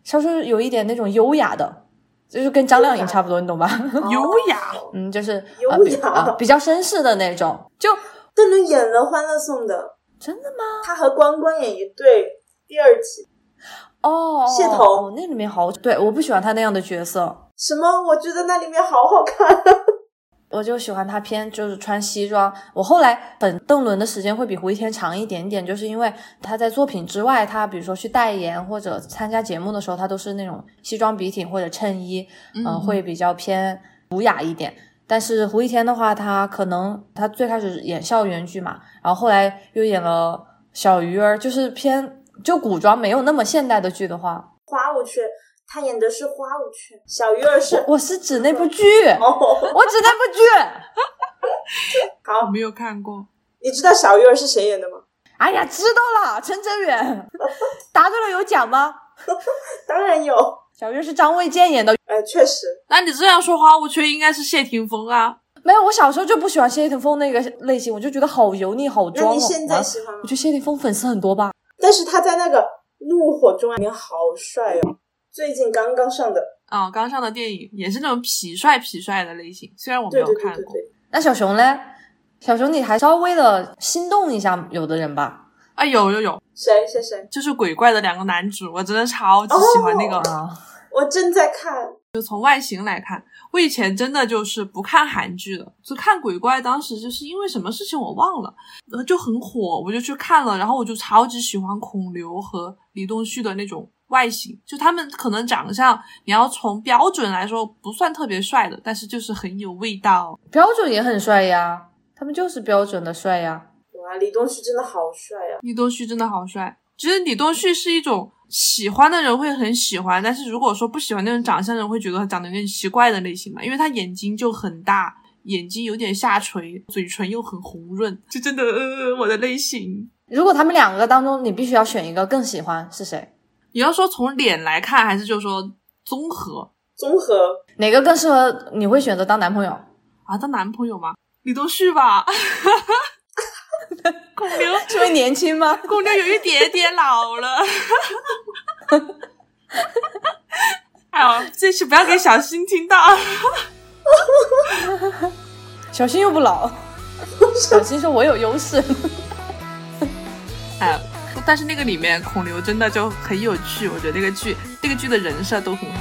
[SPEAKER 2] 稍稍有一点那种优雅的，就是跟张靓颖差不多，你懂吧？
[SPEAKER 4] 优雅，
[SPEAKER 2] 嗯，就是
[SPEAKER 5] 优
[SPEAKER 2] 呃比
[SPEAKER 5] 雅
[SPEAKER 2] 呃比较绅士的那种。就
[SPEAKER 5] 邓伦演了《欢乐颂》的，
[SPEAKER 2] 真的吗？
[SPEAKER 5] 他和关关演一对，第二集。
[SPEAKER 2] 哦，
[SPEAKER 5] 谢童
[SPEAKER 2] 哦，那里面好，对，我不喜欢他那样的角色。
[SPEAKER 5] 什么？我觉得那里面好好看。
[SPEAKER 2] 我就喜欢他偏就是穿西装。我后来粉邓伦的时间会比胡一天长一点点，就是因为他在作品之外，他比如说去代言或者参加节目的时候，他都是那种西装笔挺或者衬衣，嗯、
[SPEAKER 4] 嗯
[SPEAKER 2] 会比较偏儒雅一点。但是胡一天的话，他可能他最开始演校园剧嘛，然后后来又演了小鱼儿，就是偏就古装，没有那么现代的剧的话，
[SPEAKER 5] 花无缺，他演的是花无缺，小鱼儿是
[SPEAKER 2] 我是指那部剧，
[SPEAKER 5] 哦。
[SPEAKER 2] 我指那部剧。
[SPEAKER 5] 好
[SPEAKER 4] 我，没有看过。
[SPEAKER 5] 你知道小鱼儿是谁演的吗？
[SPEAKER 2] 哎呀，知道了，陈哲远 答对了有奖吗？
[SPEAKER 5] 当然有。
[SPEAKER 2] 小月是张卫健演的，
[SPEAKER 5] 呃，确实，
[SPEAKER 4] 那你这样说，花无缺应该是谢霆锋啊。
[SPEAKER 2] 没有，我小时候就不喜欢谢霆锋那个类型，我就觉得好油腻、好装哦。
[SPEAKER 5] 那你现在
[SPEAKER 2] 啊
[SPEAKER 5] 喜欢吗
[SPEAKER 2] 我觉？得谢霆锋粉丝很多吧？
[SPEAKER 5] 但是他在那个《怒火中》里面好帅哦，最近刚刚上的。
[SPEAKER 4] 啊、刚上的电影也是那种痞帅痞帅的类型，虽然我没有看过。
[SPEAKER 5] 对对对对，
[SPEAKER 2] 那小熊嘞？小熊，你还稍微的心动一下有的人吧？
[SPEAKER 4] 啊，有有有，
[SPEAKER 5] 谁谁谁？
[SPEAKER 4] 就是鬼怪的两个男主，我真的超级喜欢那个。
[SPEAKER 2] 啊，
[SPEAKER 5] 我正在看。
[SPEAKER 4] 就从外形来看，我以前真的就是不看韩剧的，就看鬼怪。当时就是因为什么事情我忘了，呃，就很火，我就去看了。然后我就超级喜欢孔刘和李东旭的那种外形，就他们可能长相，你要从标准来说不算特别帅的，但是就是很有味道。
[SPEAKER 2] 标准也很帅呀，他们就是标准的帅呀。
[SPEAKER 5] 哇，李东旭真的好帅啊！
[SPEAKER 4] 李东旭真的好帅，其实李东旭是一种喜欢的人会很喜欢，但是如果说不喜欢那种长相的人会觉得他长得有点奇怪的类型嘛，因为他眼睛就很大，眼睛有点下垂，嘴唇又很红润，就真的呃我的类型。
[SPEAKER 2] 如果他们两个当中，你必须要选一个更喜欢是谁？
[SPEAKER 4] 你要说从脸来看，还是就说综合
[SPEAKER 5] 综合
[SPEAKER 2] 哪个更适合？你会选择当男朋友？
[SPEAKER 4] 啊？当男朋友吗？李东旭吧，孔刘，
[SPEAKER 2] 是因为年轻吗？
[SPEAKER 4] 孔刘有一点点老了。哎呦，这次不要给小新听到。
[SPEAKER 2] 小新又不老，小新说我有优势。
[SPEAKER 4] 哎，但是那个里面孔刘真的就很有趣，我觉得那个剧那个剧的人设都很好。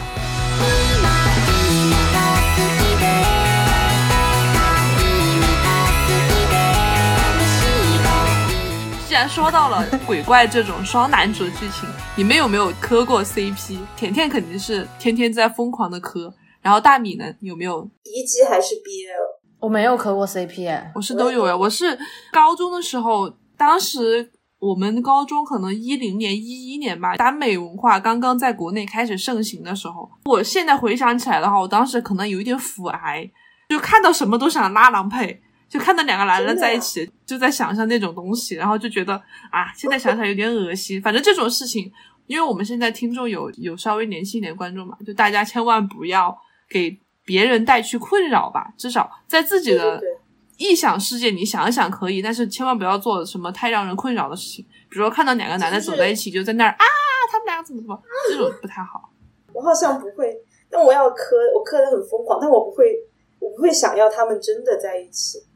[SPEAKER 4] 然说到了鬼怪这种双男主的剧情，你们有没有磕过 CP？甜甜肯定是天天在疯狂的磕，然后大米呢有没有
[SPEAKER 5] ？B G 还是 B L？
[SPEAKER 2] 我没有磕过 CP 哎，
[SPEAKER 4] 我是都有呀，我是高中的时候，当时我们高中可能一零年、一一年吧，耽美文化刚刚在国内开始盛行的时候，我现在回想起来的话，我当时可能有一点腐癌，就看到什么都想拉郎配，就看到两个男人在一起，就在想象那种东西，然后就觉得啊，现在想想有点恶心。反正这种事情，因为我们现在听众有有稍微年轻一点观众嘛，就大家千万不要给别人带去困扰吧，至少在自己的臆想世界，你想一想可以，但是千万不要做什么太让人困扰的事情，比如说看到两个男的走在一起，就在那儿啊，他们俩怎么怎么，这种不太好。
[SPEAKER 5] 我好像不会，但我要磕，我磕的很疯狂，但我不会，我不会想要他们真的在一起，我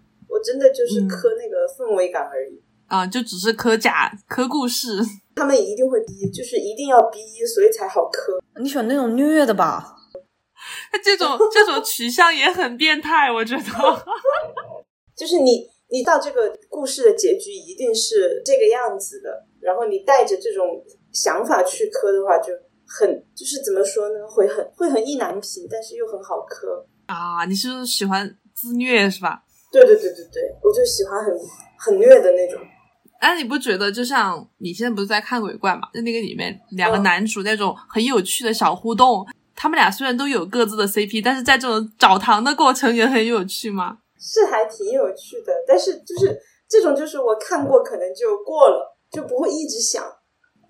[SPEAKER 5] 真的就是
[SPEAKER 4] 嗯
[SPEAKER 5] 磕那个氛围感而已。
[SPEAKER 4] 啊，就只是磕假磕故事。
[SPEAKER 5] 他们一定会逼，就是一定要逼，所以才好磕。
[SPEAKER 2] 你喜欢那种虐的吧？
[SPEAKER 4] 他这种 这种取向也很变态，我觉得。
[SPEAKER 5] 就是你，你到这个故事的结局一定是这个样子的，然后你带着这种想法去磕的话，就很就是怎么说呢，会很会很意难平，但是又很好磕。
[SPEAKER 4] 啊，你是喜欢自虐是吧？
[SPEAKER 5] 对对对对对，我就喜欢很很虐的那种。
[SPEAKER 4] 哎，你不觉得就像你现在不是在看鬼怪嘛？就那个里面，两个
[SPEAKER 5] 嗯
[SPEAKER 4] 男主那种很有趣的小互动，他们俩虽然都有各自的 CP，但是在这种找糖的过程也很有趣吗。
[SPEAKER 5] 是还挺有趣的，但是就是这种，就是我看过可能就过了，就不会一直想。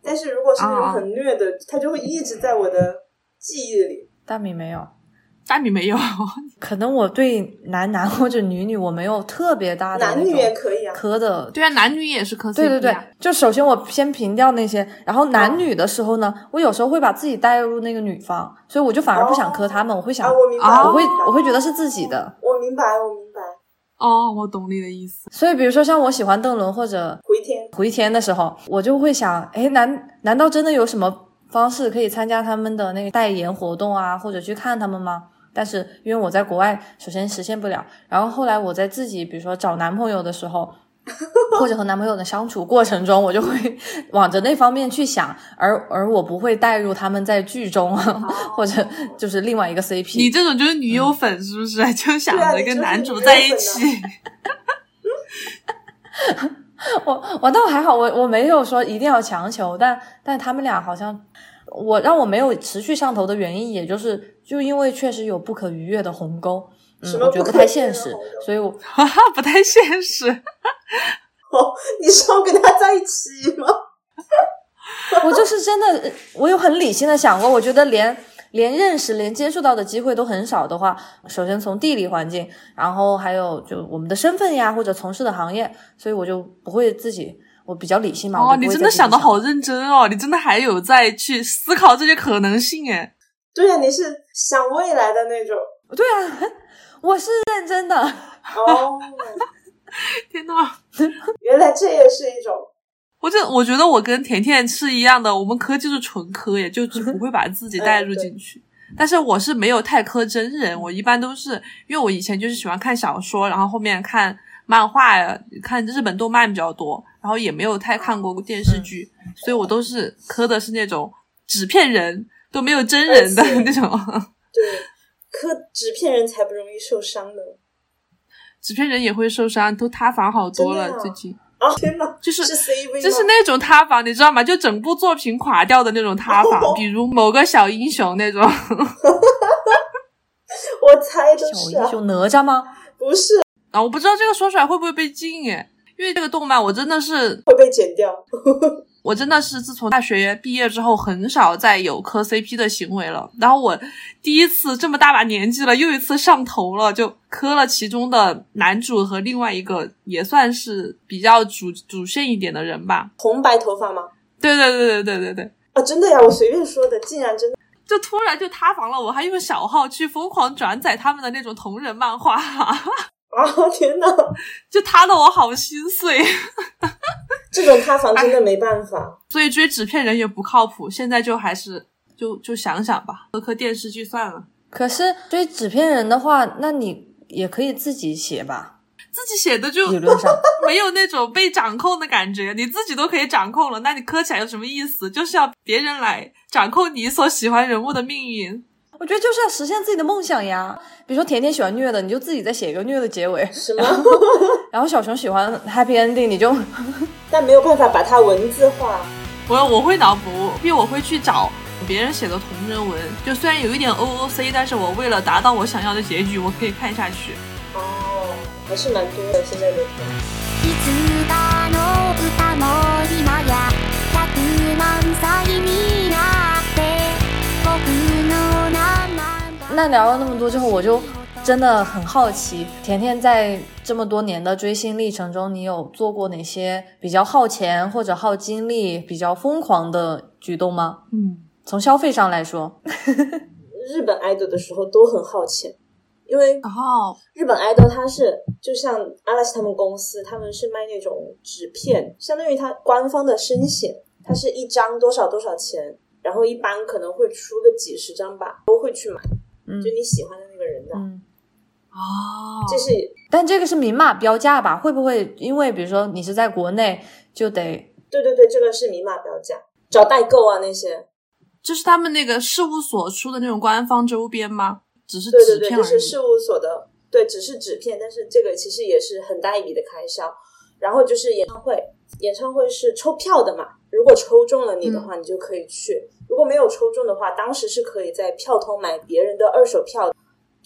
[SPEAKER 5] 但是如果是那种
[SPEAKER 4] 啊
[SPEAKER 5] 很虐的，他就会一直在我的记忆里。
[SPEAKER 2] 大米没有，
[SPEAKER 4] 大米没有，
[SPEAKER 2] 可能我对男男或者女女我没有特别大的
[SPEAKER 5] 男女
[SPEAKER 2] 那种
[SPEAKER 5] 也可以啊，
[SPEAKER 2] 磕的。
[SPEAKER 4] 对啊，男女也是磕 CP
[SPEAKER 2] 对对对
[SPEAKER 4] 啊，
[SPEAKER 2] 就首先我先评掉那些，然后男女的时候呢，我有时候会把自己带入那个女方，所以我就反而不想磕他们，我会想，
[SPEAKER 5] 啊，我明
[SPEAKER 2] 我会我会觉得是自己的。
[SPEAKER 5] 我明白，我明白。
[SPEAKER 4] 哦，我懂你的意思。
[SPEAKER 2] 所以比如说像我喜欢邓伦或者
[SPEAKER 5] 回天，
[SPEAKER 2] 胡一天的时候，我就会想，哎，难难道真的有什么方式可以参加他们的那个代言活动啊，或者去看他们吗？但是因为我在国外，首先实现不了，然后后来我在自己比如说找男朋友的时候，或者和男朋友的相处过程中，我就会 往着那方面去想，而而我不会带入他们在剧中，或者就是另外一个 CP。
[SPEAKER 4] 你这种就是女友粉是不是？就想着跟男主在一起。
[SPEAKER 2] 我我倒还好，我我没有说一定要强求，但但他们俩好像我让我没有持续上头的原因，也就是就因为确实有不可逾越的鸿沟，嗯我觉得不太现实所以我
[SPEAKER 4] 哈哈，不太现实。
[SPEAKER 5] 哦，你是要跟他在一起吗？
[SPEAKER 2] 我就是真的，我有很理性的想过，我觉得连连认识、连接触到的机会都很少的话，首先从地理环境，然后还有就我们的身份呀，或者从事的行业，所以我就不会自己，我比较理性嘛。我
[SPEAKER 4] 哦，
[SPEAKER 2] 就不会
[SPEAKER 4] 你真的
[SPEAKER 2] 想
[SPEAKER 4] 想的好认真哦，你真的还有在去思考这些可能性哎。
[SPEAKER 5] 对啊，你是想未来的那种。
[SPEAKER 2] 对啊，我是认真的。
[SPEAKER 5] 哦，
[SPEAKER 4] 天呐，
[SPEAKER 5] 原来这也是一种。
[SPEAKER 4] 我这我觉得我跟甜甜是一样的，我们磕就是纯磕，也就是不会把自己 带入进去。但是我是没有太磕真人，我一般都是因为我以前就是喜欢看小说，然后后面看漫画呀，看日本动漫比较多，然后也没有太看过电视剧，所以我都是磕的是那种纸片人，都没有真人的那种。
[SPEAKER 5] 对，磕纸片人才不容易受伤呢。
[SPEAKER 4] 纸片人也会受伤，都塌房好多了，
[SPEAKER 5] 啊
[SPEAKER 4] 最近
[SPEAKER 5] 啊，天哪，
[SPEAKER 4] 就是
[SPEAKER 5] 是 CV？
[SPEAKER 4] 就是那种塌房，你知道吗？就整部作品垮掉的那种塌房，比如某个小英雄那种。
[SPEAKER 5] 我猜就是、啊，
[SPEAKER 2] 小英雄哪吒吗？
[SPEAKER 5] 不是
[SPEAKER 4] 啊，我不知道这个说出来会不会被禁哎，因为这个动漫我真的是，
[SPEAKER 5] 会被剪掉。
[SPEAKER 4] 我真的是自从大学毕业之后，很少再有磕 CP 的行为了。然后我第一次这么大把年纪了，又一次上头了，就磕了其中的男主和另外一个也算是比较主主线一点的人吧。
[SPEAKER 5] 红白头发吗？
[SPEAKER 4] 对对对对对对对，
[SPEAKER 5] 啊，真的呀，我随便说的，竟然真的。
[SPEAKER 4] 就突然就塌房了，我还用小号去疯狂转载他们的那种同人漫画，
[SPEAKER 5] 啊！天哪，
[SPEAKER 4] 就塌的我好心碎。
[SPEAKER 5] 这种塌房真的没办法。
[SPEAKER 4] 所以追纸片人也不靠谱，现在就还是就就想想吧，磕磕电视剧算了。
[SPEAKER 2] 可是追纸片人的话，那你也可以自己写吧？
[SPEAKER 4] 自己写的就
[SPEAKER 2] 理论上，
[SPEAKER 4] 没有那种被掌控的感觉，你自己都可以掌控了，那你磕起来有什么意思？就是要别人来掌控你所喜欢人物的命运。
[SPEAKER 2] 我觉得就是要实现自己的梦想呀。比如说甜甜喜欢虐的，你就自己再写一个虐的结尾；
[SPEAKER 5] 什么？
[SPEAKER 2] 然后小熊喜欢 happy ending，你就
[SPEAKER 5] 但没有办法把它文字化。
[SPEAKER 4] 我我会脑补，因为我会去找别人写的同人文，就虽然有一点 OOC，但是我为了达到我想要的结局，我可以看下去。
[SPEAKER 5] 哦，还是蛮多的。现在的
[SPEAKER 3] い
[SPEAKER 2] 那聊了那么多之后，我就真的很好奇，甜甜在这么多年的追星历程中，你有做过哪些比较耗钱或者耗精力、比较疯狂的举动吗？
[SPEAKER 4] 嗯，
[SPEAKER 2] 从消费上来说，
[SPEAKER 5] 日本 idol 的时候都很耗钱，因为
[SPEAKER 4] 哦，
[SPEAKER 5] 日本 idol 它是就像阿拉西他们公司，他们是卖那种纸片，相当于它官方的声写，它是一张多少多少钱，然后一般可能会出个几十张吧，都会去买，
[SPEAKER 2] 嗯。
[SPEAKER 5] 就你喜欢的那个人的，
[SPEAKER 2] 嗯，
[SPEAKER 4] 哦，
[SPEAKER 5] 这是。
[SPEAKER 2] 但这个是明码标价吧？会不会因为比如说你是在国内就得
[SPEAKER 5] 对对对，这个是明码标价，找代购啊那些，
[SPEAKER 4] 这是他们那个事务所出的那种官方周边吗？只是
[SPEAKER 5] 对对对，
[SPEAKER 4] 纸片
[SPEAKER 5] 是事务所的，对，只是纸片，但是这个其实也是很大一笔的开销。然后就是演唱会，演唱会是抽票的嘛，如果抽中了你的话，你就可以去；如果没有抽中的话，当时是可以在票通买别人的二手票，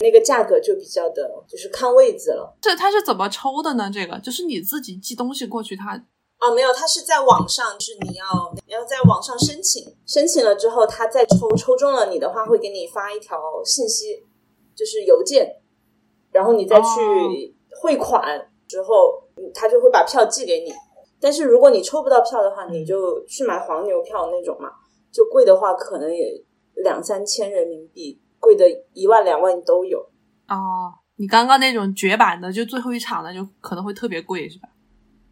[SPEAKER 5] 那个价格就比较的，就是看位子了。
[SPEAKER 4] 这他是怎么抽的呢？这个就是你自己寄东西过去，他
[SPEAKER 5] 啊，没有，他是在网上，就是你要你要在网上申请，申请了之后，他再抽抽中了你的话，会给你发一条信息，就是邮件，然后你再去汇款之后，嗯他就会把票寄给你。但是如果你抽不到票的话，你就去买黄牛票那种嘛，就贵的话可能也两三千人民币，贵的一万两万都有。
[SPEAKER 4] 哦，你刚刚那种绝版的，就最后一场的，就可能会特别贵，是吧？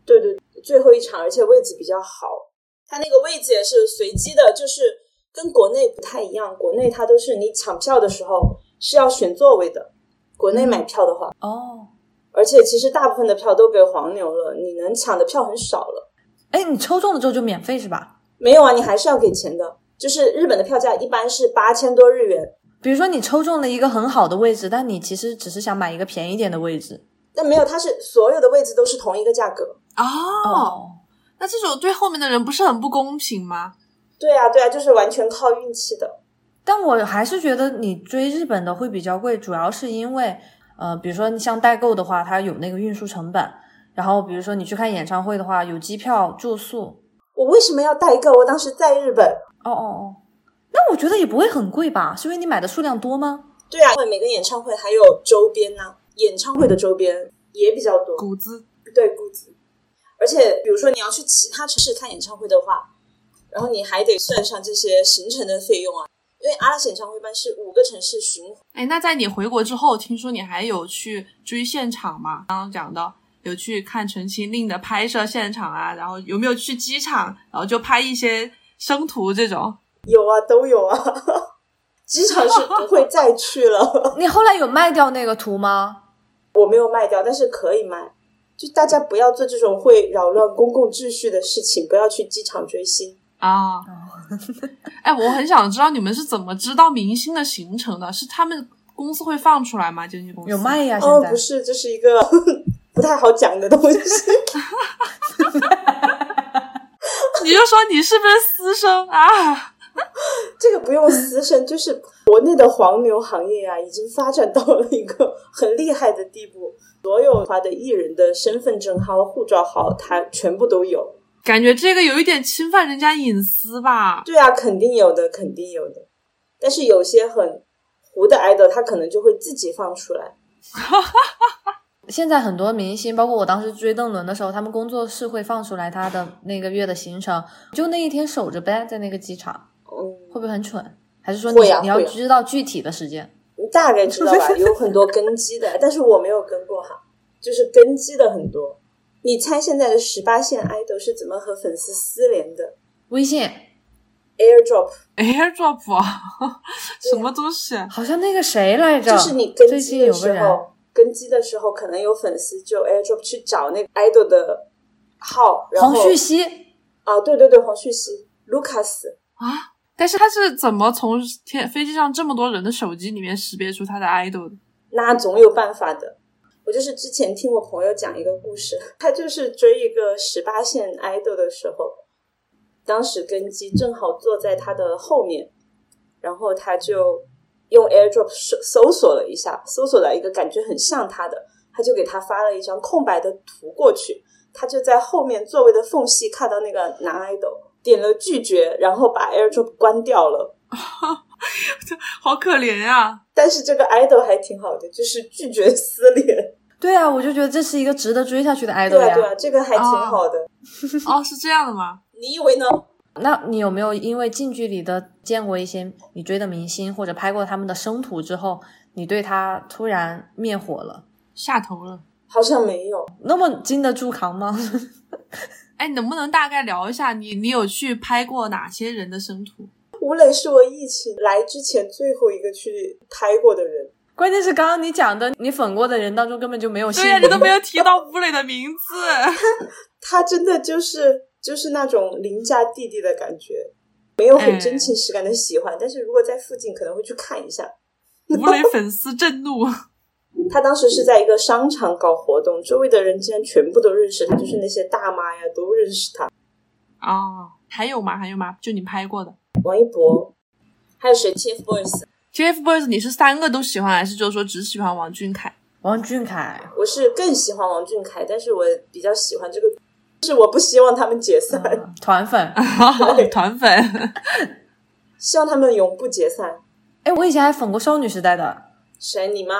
[SPEAKER 5] 对对，最后一场，而且位置比较好。它那个位置也是随机的，就是跟国内不太一样。国内它都是你抢票的时候是要选座位的，国内买票的话，
[SPEAKER 2] 哦？
[SPEAKER 5] 而且其实大部分的票都给黄牛了，你能抢的票很少了。
[SPEAKER 2] 哎，你抽中了之后就免费是吧？
[SPEAKER 5] 没有啊，你还是要给钱的。就是日本的票价一般是八千多日元，
[SPEAKER 2] 比如说你抽中了一个很好的位置，但你其实只是想买一个便宜点的位置。
[SPEAKER 5] 但没有，它是所有的位置都是同一个价格。
[SPEAKER 4] 哦，那这种对后面的人不是很不公平吗？
[SPEAKER 5] 对啊，对啊，就是完全靠运气的。
[SPEAKER 2] 但我还是觉得你追日本的会比较贵，主要是因为呃，比如说你像代购的话，它有那个运输成本，然后比如说你去看演唱会的话，有机票、住宿。
[SPEAKER 5] 我为什么要代购？我当时在日本。
[SPEAKER 2] 哦哦哦，那我觉得也不会很贵吧？是因为你买的数量多吗？
[SPEAKER 5] 对啊，因为每个演唱会还有周边呢、演唱会的周边也比较多。
[SPEAKER 4] 谷子
[SPEAKER 5] 对，谷子。而且，比如说你要去其他城市看演唱会的话，然后你还得算上这些行程的费用啊。因为阿拉斯演唱会一般是五个城市巡回，
[SPEAKER 4] 哎，那在你回国之后，听说你还有去追现场吗？刚刚讲到有去看《陈情令》的拍摄现场啊，然后有没有去机场，然后就拍一些生图这种？
[SPEAKER 5] 有啊，都有啊。机场是不会再去了，
[SPEAKER 2] 你后来有卖掉那个图吗？
[SPEAKER 5] 我没有卖掉，但是可以卖。就大家不要做这种会扰乱公共秩序的事情，不要去机场追星。
[SPEAKER 4] 啊，哎，我很想知道你们是怎么知道明星的行程的？是他们公司会放出来吗？经纪公司
[SPEAKER 2] 有卖呀，现
[SPEAKER 5] 哦，不是，这是一个 不太好讲的东西。
[SPEAKER 4] 你就说你是不是私生啊？
[SPEAKER 5] 这个不用私生，就是国内的黄牛行业啊，已经发展到了一个很厉害的地步，所有他的艺人的身份证号、护照号，他全部都有。
[SPEAKER 4] 感觉这个有一点侵犯人家隐私吧？
[SPEAKER 5] 对啊，肯定有的，肯定有的。但是有些很糊的 idol，他可能就会自己放出来。
[SPEAKER 2] 现在很多明星，包括我当时追邓伦的时候，他们工作室会放出来他的那个月的行程，就那一天守着呗，在那个机场，
[SPEAKER 5] 嗯，
[SPEAKER 2] 会不会很蠢？还是说你、你要知道具体的时间？
[SPEAKER 5] 你大概知道吧？有很多跟机的，但是我没有跟过哈，就是跟机的很多。你猜现在的十八线 idol 是怎么和粉丝私联的
[SPEAKER 2] 微信
[SPEAKER 4] ？AirDrop，AirDrop 啊，什么东西？
[SPEAKER 2] 好像那个谁来着？
[SPEAKER 5] 就是你跟
[SPEAKER 2] 最
[SPEAKER 5] 机的时候，跟机的时候可能有粉丝就 AirDrop 去找那个 idol 的号，然后
[SPEAKER 2] 黄旭熙，
[SPEAKER 5] 啊，对对对，黄旭熙、Lucas，
[SPEAKER 4] 啊！但是他是怎么从天飞机上这么多人的手机里面识别出他的 idol 的？
[SPEAKER 5] 那总有办法的。我就是之前听我朋友讲一个故事，他就是追一个十八线 idol 的时候，当时根基正好坐在他的后面，然后他就用 AirDrop 搜搜索了一下，搜索到一个感觉很像他的，他就给他发了一张空白的图过去，他就在后面座位的缝隙看到那个男 idol，点了拒绝，然后把 AirDrop 关掉了。
[SPEAKER 4] 好可怜呀、
[SPEAKER 5] 但是这个 idol 还挺好的，就是拒绝撕 脸。
[SPEAKER 2] 对啊，我就觉得这是一个值得追下去的 idol 呀。
[SPEAKER 5] 对啊，对啊，这个还挺好的。
[SPEAKER 4] 哦，是这样的吗？
[SPEAKER 5] 你以为呢？
[SPEAKER 2] 那你有没有因为近距离的见过一些你追的明星，或者拍过他们的生图之后，你对他突然灭火了？
[SPEAKER 4] 下头了。
[SPEAKER 5] 好像没有。
[SPEAKER 2] 那么经得住扛吗？
[SPEAKER 4] 哎，能不能大概聊一下你你有去拍过哪些人的生图？
[SPEAKER 5] 吴磊是我疫情来之前最后一个去拍过的人。
[SPEAKER 2] 关键是刚刚你讲的，你粉过的人当中根本就没有姓
[SPEAKER 4] 对呀、
[SPEAKER 2] 名。
[SPEAKER 4] 你都没有提到吴磊的名字。
[SPEAKER 5] 他真的就是就是那种邻家弟弟的感觉，没有很真情实感的喜欢，但是如果在附近可能会去看一下。
[SPEAKER 4] 吴磊粉丝震怒。
[SPEAKER 5] 他当时是在一个商场搞活动，周围的人竟然全部都认识他，就是那些大妈呀都认识他。
[SPEAKER 4] 哦，还有吗？还有吗？就你拍过的
[SPEAKER 5] 王一博，还有谁？TFBOYS，
[SPEAKER 4] TFBOYS，你是三个都喜欢，还是就是说只喜欢王俊凯？
[SPEAKER 2] 王俊凯，
[SPEAKER 5] 我是更喜欢王俊凯，但是我比较喜欢这个，是我不希望他们解散，
[SPEAKER 2] 嗯团粉。
[SPEAKER 4] 团粉。
[SPEAKER 5] 希望他们永不解散。
[SPEAKER 2] 哎，我以前还粉过少女时代的，
[SPEAKER 5] 谁？你吗？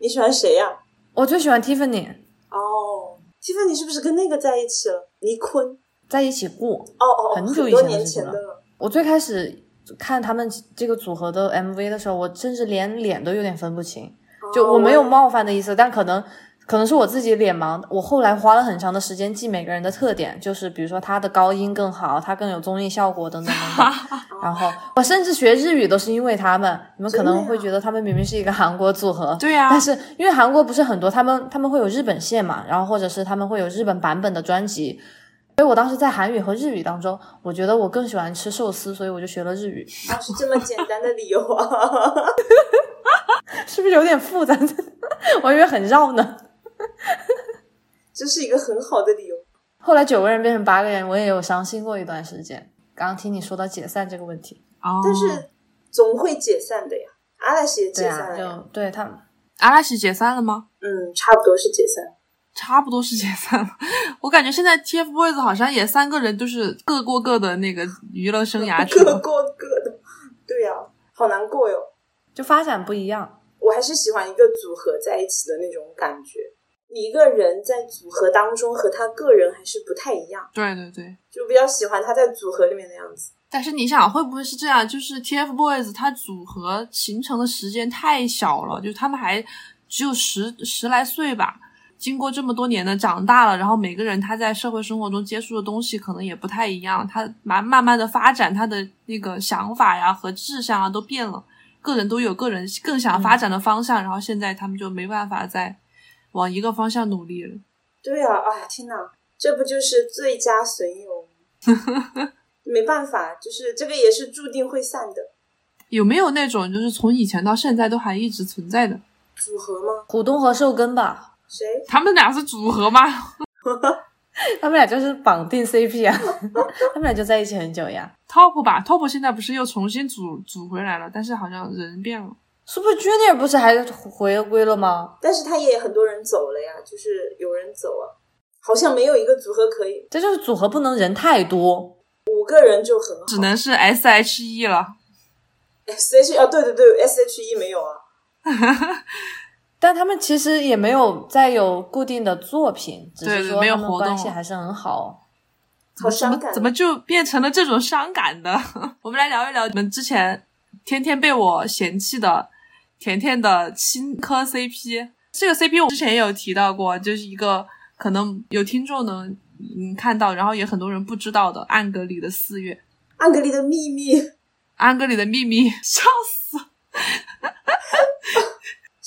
[SPEAKER 5] 你喜欢谁呀、
[SPEAKER 2] 我最喜欢 Tiffany，
[SPEAKER 5] 哦，，Tiffany 是不是跟那个在一起了？尼坤？
[SPEAKER 2] 在一起过。
[SPEAKER 5] 哦哦，哦
[SPEAKER 2] 很久以前了。我最开始看他们这个组合的 MV 的时候，我甚至连脸都有点分不清。就
[SPEAKER 5] 哦
[SPEAKER 2] 我没有冒犯的意思，但可能可能是我自己脸盲。我后来花了很长的时间记每个人的特点，就是比如说他的高音更好，他更有综艺效果等等等等。然后我甚至学日语都是因为他们。你们可能会觉得他们明明是一个韩国组合，
[SPEAKER 4] 对呀、
[SPEAKER 2] 但是因为韩国不是很多，他们他们会有日本线嘛，然后或者是他们会有日本版本的专辑。所以我当时在韩语和日语当中，我觉得我更喜欢吃寿司，所以我就学了日语，
[SPEAKER 5] 啊，是这么简单的理由啊！
[SPEAKER 2] 是不是有点复杂？我以为很绕呢。
[SPEAKER 5] 这是一个很好的理由。
[SPEAKER 2] 后来九个人变成八个人，我也有伤心过一段时间。刚刚听你说到解散这个问题，
[SPEAKER 4] 哦，
[SPEAKER 5] 但是总会解散的呀。阿拉西解散了呀，
[SPEAKER 2] 就对他们
[SPEAKER 4] 阿拉西解散了吗？
[SPEAKER 5] 嗯，差不多是解散。
[SPEAKER 4] 差不多是解散了。我感觉现在 TFBOYS 好像也三个人都是各过各的那个娱乐生涯
[SPEAKER 5] 各。过各的，对呀、好难过哟。
[SPEAKER 2] 就发展不一样。
[SPEAKER 5] 我还是喜欢一个组合在一起的那种感觉。你一个人在组合当中和他个人还是不太一样，
[SPEAKER 4] 对对对。
[SPEAKER 5] 就比较喜欢他在组合里面的样子。
[SPEAKER 4] 但是你想，会不会是这样？就是 TFBOYS 他组合形成的时间太小了，就他们还只有十十来岁吧。经过这么多年的长大了，然后每个人他在社会生活中接触的东西可能也不太一样，他慢慢慢的发展，他的那个想法呀和志向啊都变了，个人都有个人更想发展的方向，然后现在他们就没办法再往一个方向努力了。
[SPEAKER 5] 对啊，哎呀天哪，这不就是最佳损友吗？没办法，就是这个也是注定会散的
[SPEAKER 4] 有没有那种就是从以前到现在都还一直存在的？
[SPEAKER 5] 组合吗？
[SPEAKER 2] 虎东和寿根吧，
[SPEAKER 5] 谁？
[SPEAKER 4] 他们俩是组合吗？
[SPEAKER 2] 他们俩就是绑定 CP 啊，他们俩就在一起很久呀。
[SPEAKER 4] Top 吧，Top 现在不是又重新组组回来了，但是好像人变了。
[SPEAKER 2] Super Junior 不是还回归了吗？
[SPEAKER 5] 但是他也很多人走了呀，就是有人走啊，好像没有一个组合可以
[SPEAKER 2] 这就是组合不能人太多。
[SPEAKER 5] 五个人就很好。
[SPEAKER 4] 只能是 S.H.E 了。
[SPEAKER 5] SHE 啊，对对对，S H E 没有啊，
[SPEAKER 2] 但他们其实也没有再有固定的作品，只
[SPEAKER 4] 对对没有
[SPEAKER 2] 是说他们
[SPEAKER 4] 活动
[SPEAKER 2] 关系还是很好。
[SPEAKER 5] 好
[SPEAKER 4] 怎么
[SPEAKER 5] 伤感。
[SPEAKER 4] 怎么就变成了这种伤感的？我们来聊一聊你们之前天天被我嫌弃的甜甜的新科 CP。这个 CP 我之前也有提到过，就是一个可能有听众能嗯看到，然后也很多人不知道的暗格里的四月，
[SPEAKER 5] 暗格里的秘密，
[SPEAKER 4] 暗格里的秘密，笑死！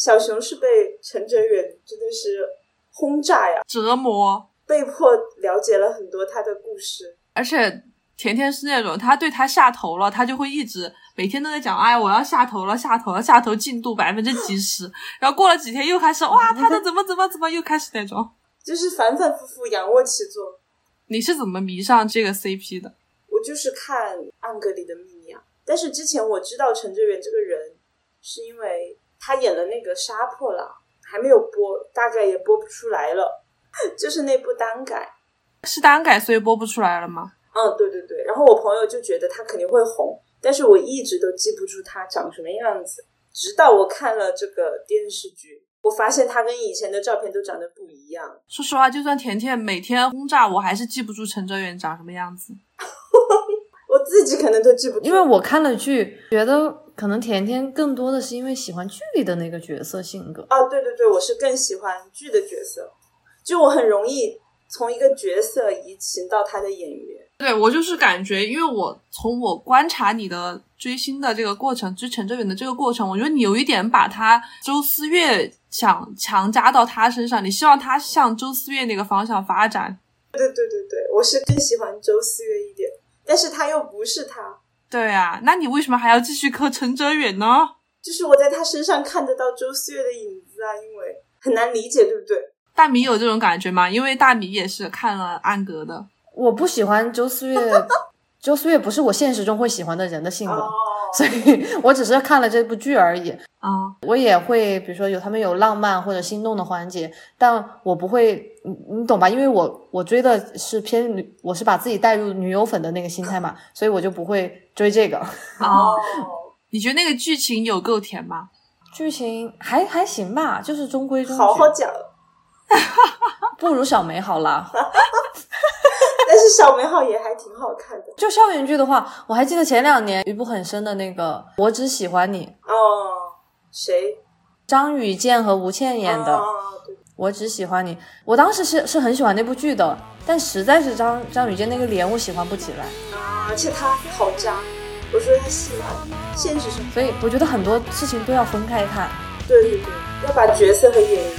[SPEAKER 5] 小熊是被陈哲远真的是轰炸呀，
[SPEAKER 4] 折磨，
[SPEAKER 5] 被迫了解了很多他的故事。
[SPEAKER 4] 而且甜甜是那种，他对他下头了，他就会一直每天都在讲，哎，我要下头了，下头了，下头进度百分之几十，然后过了几天又开始，哇，他的怎么怎么怎么又开始那种。
[SPEAKER 5] 就是反反复复，仰卧起坐。
[SPEAKER 4] 你是怎么迷上这个 CP 的？
[SPEAKER 5] 我就是看《暗格里的秘密》啊，但是之前我知道陈哲远这个人，是因为他演的那个《杀破狼》，还没有播，大概也播不出来了，就是那部单改。
[SPEAKER 4] 是单改所以播不出来了吗？
[SPEAKER 5] 嗯，对对对。然后我朋友就觉得他肯定会红，但是我一直都记不住他长什么样子，直到我看了这个电视剧，我发现他跟以前的照片都长得不一样。
[SPEAKER 4] 说实话，就算甜甜每天轰炸我，还是记不住陈哲远长什么样子。
[SPEAKER 5] 自己可能都记不住。
[SPEAKER 2] 因为我看了剧，觉得可能甜甜更多的是因为喜欢剧里的那个角色性格。
[SPEAKER 5] 啊，对对对，我是更喜欢剧的角色，就我很容易从一个角色移情到他的演员。
[SPEAKER 4] 对我就是感觉，因为我从我观察你的追星的这个过程，追陈哲远的这个过程，我觉得你有一点把他周思月想强加到他身上，你希望他向周思月那个方向发展。
[SPEAKER 5] 对对对对，我是更喜欢周思月一点，但是他又不是他，
[SPEAKER 4] 对啊，那你为什么还要继续磕陈哲远呢？
[SPEAKER 5] 就是我在他身上看得到周思月的影子啊，因为很难理解，对不对？
[SPEAKER 4] 大米有这种感觉吗？因为大米也是看了安格的。
[SPEAKER 2] 我不喜欢周思月，周思月不是我现实中会喜欢的人的性格，
[SPEAKER 5] 哦，
[SPEAKER 2] 所以我只是看了这部剧而已。
[SPEAKER 4] 啊、
[SPEAKER 2] 我也会，比如说有他们有浪漫或者心动的环节，但我不会，你你懂吧？因为我我追的是偏女，我是把自己带入女友粉的那个心态嘛，所以我就不会追这个。
[SPEAKER 4] 哦，你觉得那个剧情有够甜吗？
[SPEAKER 2] 剧情还还行吧，就是中规中矩，
[SPEAKER 5] 好好讲。
[SPEAKER 2] 不如小梅好啦。
[SPEAKER 5] 但是小美好也还挺好看的
[SPEAKER 2] 就校园剧的话，我还记得前两年一部很深的那个《我只喜欢你》，
[SPEAKER 5] 哦。谁
[SPEAKER 2] 张雨健和吴倩演的。
[SPEAKER 5] 哦对
[SPEAKER 2] 我只喜欢你，我当时是是很喜欢那部剧的，但实在是张张雨健那个脸我喜欢不起来，
[SPEAKER 5] 啊，而且他好渣。我说他戏嘛，现实生活，
[SPEAKER 2] 所以我觉得很多事情都要分开看。
[SPEAKER 5] 对对对，要把角色和演员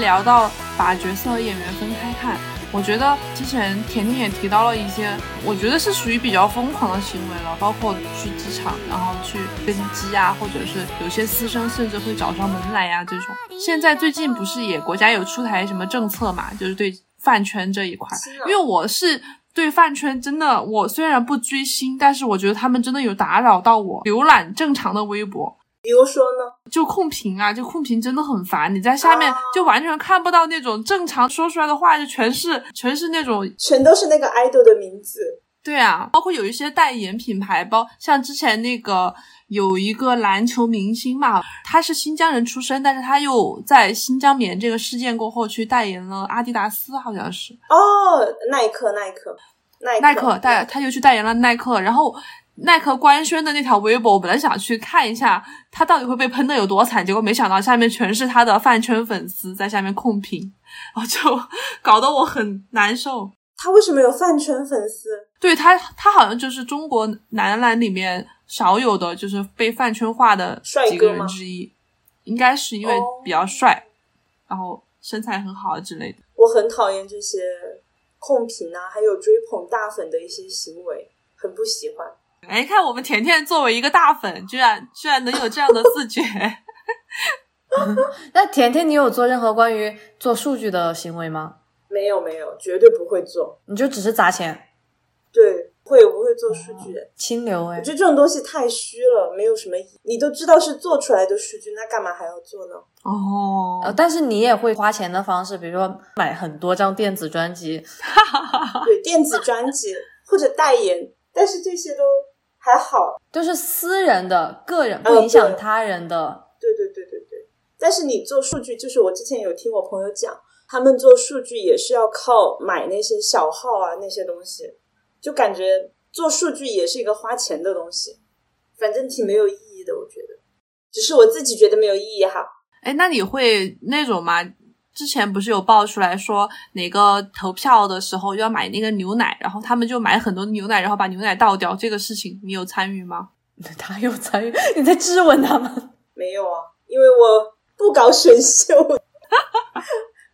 [SPEAKER 4] 聊到把角色和演员分开看，我觉得之前甜甜也提到了一些，我觉得是属于比较疯狂的行为了，包括去机场，然后去跟机啊，或者是有些私生甚至会找上门来呀、这种。现在最近不是也国家有出台什么政策嘛，就是对饭圈这一块因为我是。对饭圈真的，我虽然不追星，但是我觉得他们真的有打扰到我浏览正常的微博。
[SPEAKER 5] 比如说呢，
[SPEAKER 4] 就控评啊，就控评真的很烦。你在下面
[SPEAKER 5] 啊
[SPEAKER 4] 就完全看不到那种正常说出来的话，就全是全是那种
[SPEAKER 5] 全都是那个 idol 的名字。
[SPEAKER 4] 对啊，包括有一些代言品牌包，像之前那个有一个篮球明星嘛，他是新疆人出身，但是他又在新疆棉这个事件过后去代言了阿迪达斯，好像是
[SPEAKER 5] 哦，耐克，耐克，耐克，
[SPEAKER 4] 耐克代，他又去代言了耐克，然后。耐克官宣的那条微博，我本来想去看一下他到底会被喷的有多惨，结果没想到下面全是他的饭圈粉丝在下面控评，然后就 搞得我很难受。
[SPEAKER 5] 他为什么有饭圈粉丝？
[SPEAKER 4] 对他，他好像就是中国男篮里面少有的就是被饭圈化的几个人
[SPEAKER 5] 帅哥
[SPEAKER 4] 之一，应该是因为
[SPEAKER 5] 哦
[SPEAKER 4] 比较帅，然后身材很好之类的。
[SPEAKER 5] 我很讨厌这些控评啊，还有追捧大粉的一些行为，很不喜欢。
[SPEAKER 4] 哎，看我们甜甜作为一个大粉，居然居然能有这样的自觉，
[SPEAKER 2] 那甜甜，你有做任何关于做数据的行为吗？
[SPEAKER 5] 没有没有，绝对不会做。
[SPEAKER 2] 你就只是砸钱，
[SPEAKER 5] 对，会不会做数据的？
[SPEAKER 2] 清流哎
[SPEAKER 5] 我。觉得这种东西太虚了，没有什么意义。你都知道是做出来的数据，那干嘛还要做呢？
[SPEAKER 4] 哦
[SPEAKER 2] 呃，，但是你也会花钱的方式，比如说买很多张电子专辑，
[SPEAKER 5] 对，电子专辑或者代言，但是这些都还好。
[SPEAKER 2] 就是私人的、个人
[SPEAKER 5] 呃
[SPEAKER 2] 不影响他人的。
[SPEAKER 5] 对对对对对。但是你做数据，就是我之前有听我朋友讲，他们做数据也是要靠买那些小号啊那些东西，就感觉做数据也是一个花钱的东西，反正挺没有意义的，我觉得。只是我自己觉得没有意义哈。
[SPEAKER 4] 哎，那你会那种吗？之前不是有爆出来说哪个投票的时候要买那个牛奶，然后他们就买很多牛奶，然后把牛奶倒掉，这个事情你有参与吗？
[SPEAKER 2] 他有参与，你在质问他们？
[SPEAKER 5] 没有啊，因为我不搞选秀的，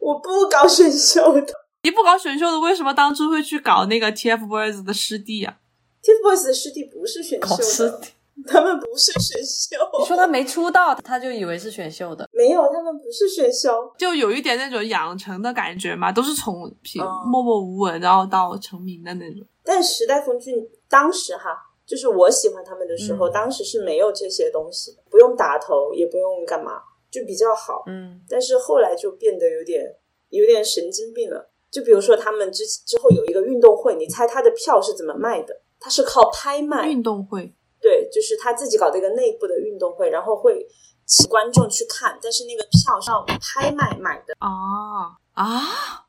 [SPEAKER 5] 我不搞选秀的。
[SPEAKER 4] 你不搞选秀的，为什么当初会去搞那个 TFBOYS 的师弟啊
[SPEAKER 5] ？TFBOYS 的师弟不是选秀的，
[SPEAKER 2] 师弟，
[SPEAKER 5] 他们不是选秀。
[SPEAKER 2] 你说他没出道，他就以为是选秀的。
[SPEAKER 5] 没有，他们不是选秀。
[SPEAKER 4] 就有一点那种养成的感觉嘛，都是从平
[SPEAKER 5] 哦
[SPEAKER 4] 默默无闻，然后到成名的那种。
[SPEAKER 5] 但时代峰峻当时哈，就是我喜欢他们的时候，
[SPEAKER 2] 嗯
[SPEAKER 5] 当时是没有这些东西的，不用打头，也不用干嘛，就比较好。
[SPEAKER 2] 嗯，
[SPEAKER 5] 但是后来就变得有点有点神经病了。就比如说他们之之后有一个运动会，你猜他的票是怎么卖的？他是靠拍卖，
[SPEAKER 4] 运动会
[SPEAKER 5] 对，就是他自己搞的一个内部的运动会，然后会请观众去看，但是那个票是要拍卖买的。
[SPEAKER 4] 啊啊！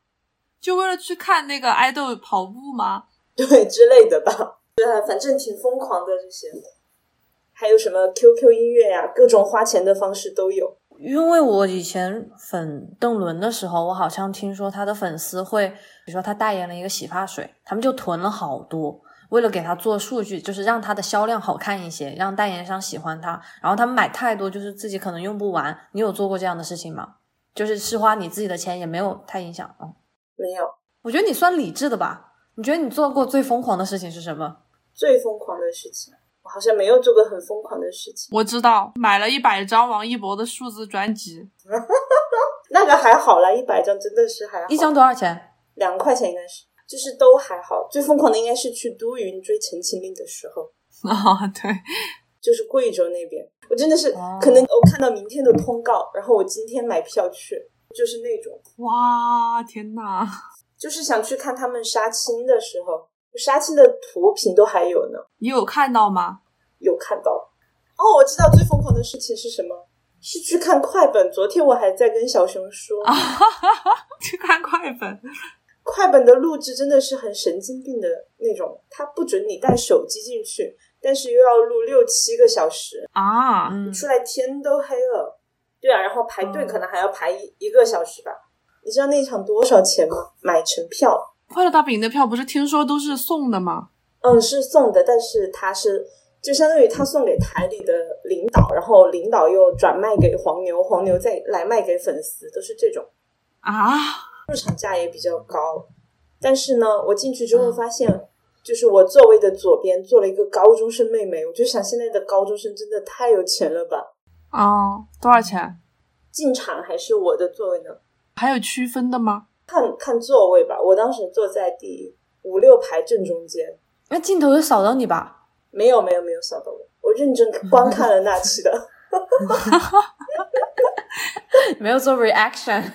[SPEAKER 4] 就为了去看那个爱豆跑步吗？
[SPEAKER 5] 对之类的吧，对，反正挺疯狂的这些。还有什么 QQ 音乐呀、各种花钱的方式都有。
[SPEAKER 2] 因为我以前粉邓伦的时候，我好像听说他的粉丝会，比如说他代言了一个洗发水，他们就囤了好多，为了给他做数据，就是让他的销量好看一些，让代言商喜欢他。然后他们买太多，就是自己可能用不完。你有做过这样的事情吗？就是是花你自己的钱，也没有太影响。嗯，
[SPEAKER 5] 没有
[SPEAKER 2] 我觉得你算理智的吧。你觉得你做过最疯狂的事情是什么？
[SPEAKER 5] 最疯狂的事情，我好像没有做过很疯狂的事情。
[SPEAKER 4] 我知道，买了一百张王一博的数字专辑，
[SPEAKER 5] 那个还好啦，一百张真的是还好，
[SPEAKER 2] 一张多少钱？
[SPEAKER 5] 两块钱应该是，就是都还好。最疯狂的应该是去都匀追陈情令的时候，
[SPEAKER 4] 啊，对，
[SPEAKER 5] 就是贵州那边，我真的是、
[SPEAKER 2] 哦
[SPEAKER 5] 可能我看到明天的通告，然后我今天买票去，就是那种，
[SPEAKER 4] 哇，天呐，
[SPEAKER 5] 就是想去看他们杀青的时候，杀青的图品都还有呢，
[SPEAKER 4] 你有看到吗？
[SPEAKER 5] 有看到。哦，我知道最疯狂的事情是什么？是去看快本。昨天我还在跟小熊说，
[SPEAKER 4] 啊 去看快本，
[SPEAKER 5] 快本的录制真的是很神经病的那种，它不准你带手机进去，但是又要录六七个小时，
[SPEAKER 4] 啊，
[SPEAKER 2] 嗯，
[SPEAKER 5] 出来天都黑了。对啊，然后排队
[SPEAKER 2] 嗯
[SPEAKER 5] 可能还要排一一个小时吧。你知道那场多少钱吗？买成票，
[SPEAKER 4] 快乐大本营的票不是听说都是送的吗？
[SPEAKER 5] 嗯，是送的，但是他是就相当于他送给台里的领导，然后领导又转卖给黄牛，黄牛再来卖给粉丝，都是这种。
[SPEAKER 4] 啊，
[SPEAKER 5] 入场价也比较高。但是呢，我进去之后
[SPEAKER 2] 嗯
[SPEAKER 5] 发现，就是我座位的左边坐了一个高中生妹妹，我就想现在的高中生真的太有钱了吧？
[SPEAKER 4] 哦，多少钱？
[SPEAKER 5] 进场还是我的座位呢？
[SPEAKER 4] 还有区分的吗？
[SPEAKER 5] 看看座位吧，我当时坐在第五六排正中间，
[SPEAKER 2] 那镜头有扫到你吧？
[SPEAKER 5] 没有没有没有扫到我，我认真 观看了那期的。
[SPEAKER 2] 没有做 reaction。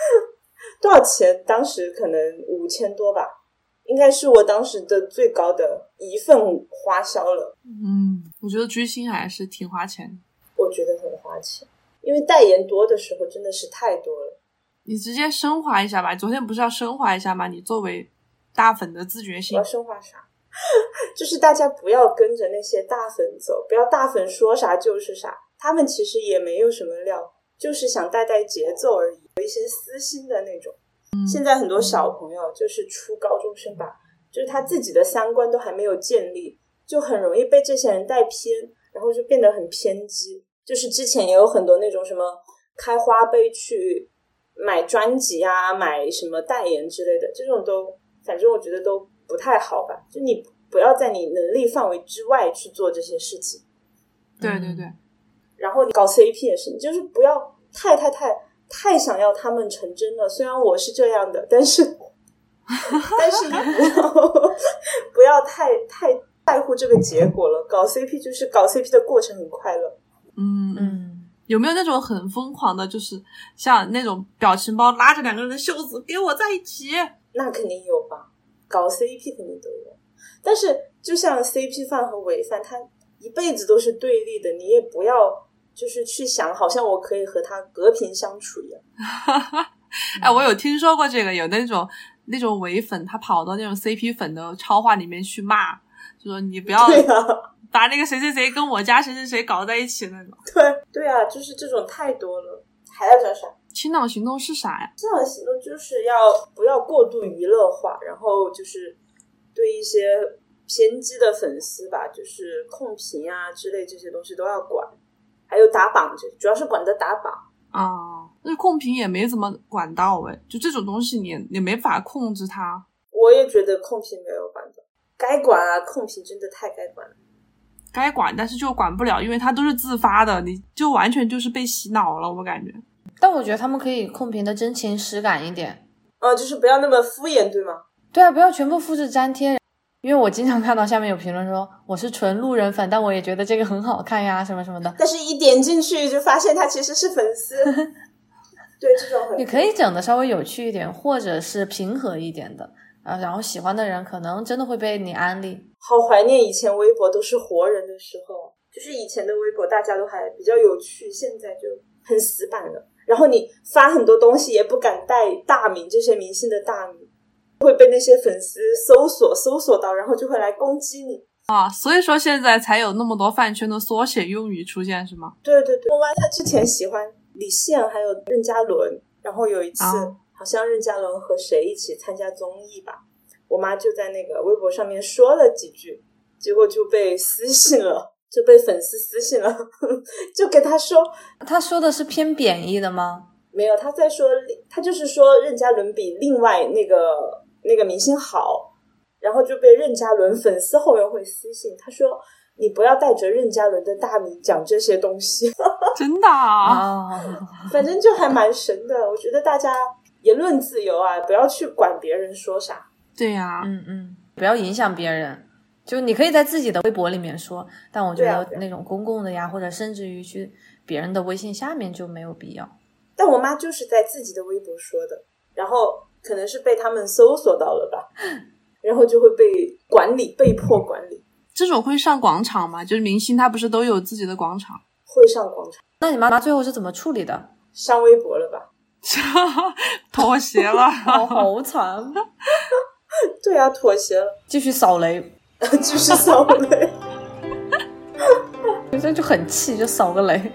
[SPEAKER 5] 多少钱？当时可能五千多吧，应该是我当时的最高的一份花销了。
[SPEAKER 4] 嗯，我觉得追星还是挺花钱的。
[SPEAKER 5] 我觉得很花钱，因为代言多的时候真的是太多了。
[SPEAKER 4] 你直接升华一下吧，昨天不是要升华一下吗？你作为大粉的自觉性
[SPEAKER 5] 我要，升华啥？就是大家不要跟着那些大粉走，不要大粉说啥就是啥，他们其实也没有什么料，就是想带带节奏而已，有一些私心的那种。现在很多小朋友就是初高中生吧，就是他自己的三观都还没有建立，就很容易被这些人带偏，然后就变得很偏激。就是之前也有很多那种什么开花呗去买专辑啊、买什么代言之类的，这种都反正我觉得都不太好吧。就你不要在你能力范围之外去做这些事情。
[SPEAKER 4] 对对对，
[SPEAKER 5] 然后你搞 CP 也是，你就是不要太太太太想要他们成真了。虽然我是这样的，但是 但是你不要不要太太在乎这个结果了。搞 CP 就是搞 CP 的过程很快乐。
[SPEAKER 4] 嗯嗯。
[SPEAKER 2] 嗯，
[SPEAKER 4] 有没有那种很疯狂的，就是像那种表情包拉着两个人的袖子给我在一起？
[SPEAKER 5] 那肯定有吧，搞 CP 肯定都有。但是就像 CP 饭和伪饭，他一辈子都是对立的，你也不要就是去想，好像我可以和他和平相处一样。
[SPEAKER 4] 哎，我有听说过这个，有那种那种伪粉，他跑到那种 CP 粉的超话里面去骂，就说你不要 把那个谁谁谁跟我家谁谁谁搞在一起那种。
[SPEAKER 5] 对对啊，就是这种太多了。还要讲啥？
[SPEAKER 4] 清朗行动是啥呀？
[SPEAKER 5] 清朗行动就是要不要过度娱乐化，然后就是对一些偏激的粉丝吧，就是控评啊之类这些东西都要管，还有打榜，这主要是管的打榜。
[SPEAKER 4] 啊，那控评也没怎么管到哎，就这种东西你你没法控制它。
[SPEAKER 5] 我也觉得控评没有管到，该管啊，控评真的太该管了。
[SPEAKER 4] 该管，但是就管不了，因为它都是自发的，你就完全就是被洗脑了，我感觉。
[SPEAKER 2] 但我觉得他们可以控评的真情实感一点。
[SPEAKER 5] 呃，就是不要那么敷衍，对吗？
[SPEAKER 2] 对啊，不要全部复制粘贴。因为我经常看到下面有评论说我是纯路人粉，但我也觉得这个很好看呀，什么什么的。
[SPEAKER 5] 但是一点进去就发现他其实是粉丝。对，这种很
[SPEAKER 2] 你可以整的稍微有趣一点，或者是平和一点的。啊，然后喜欢的人可能真的会被你安利。
[SPEAKER 5] 好怀念以前微博都是活人的时候，就是以前的微博大家都还比较有趣，现在就很死板了。然后你发很多东西也不敢带大名，这些明星的大名会被那些粉丝搜索搜索到，然后就会来攻击你。
[SPEAKER 4] 啊，所以说现在才有那么多饭圈的缩写用语出现，是吗？
[SPEAKER 5] 对对对，我妈她之前喜欢李现还有任嘉伦，然后有一次、
[SPEAKER 4] 啊
[SPEAKER 5] 好像任嘉伦和谁一起参加综艺吧，我妈就在那个微博上面说了几句，结果就被私信了，就被粉丝私信了，就给他说
[SPEAKER 2] 他说的是偏贬义的吗？
[SPEAKER 5] 没有，他在说他就是说任嘉伦比另外那个那个明星好，然后就被任嘉伦粉丝后援会私信，他说你不要带着任嘉伦的大名讲这些东西。
[SPEAKER 4] 真的啊？
[SPEAKER 2] 啊，
[SPEAKER 5] 反正就还蛮神的。我觉得大家言论自由啊，不要去管别人说啥。
[SPEAKER 4] 对呀、
[SPEAKER 2] 嗯嗯，不要影响别人。就你可以在自己的微博里面说，但我觉得那种公共的呀，或者甚至于去别人的微信下面就没有必要。
[SPEAKER 5] 但我妈就是在自己的微博说的，然后可能是被他们搜索到了吧，然后就会被管理，被迫管理，
[SPEAKER 4] 这种会上广场吗？就是明星他不是都有自己的广场？
[SPEAKER 5] 会上广场，
[SPEAKER 2] 那你妈妈最后是怎么处理的？
[SPEAKER 5] 上微博了吧？
[SPEAKER 4] 妥协了。
[SPEAKER 2] 好，好惨，
[SPEAKER 5] 对啊，妥协了，
[SPEAKER 2] 继续扫雷，
[SPEAKER 5] 继续扫雷。
[SPEAKER 2] 这就很气，就扫个雷。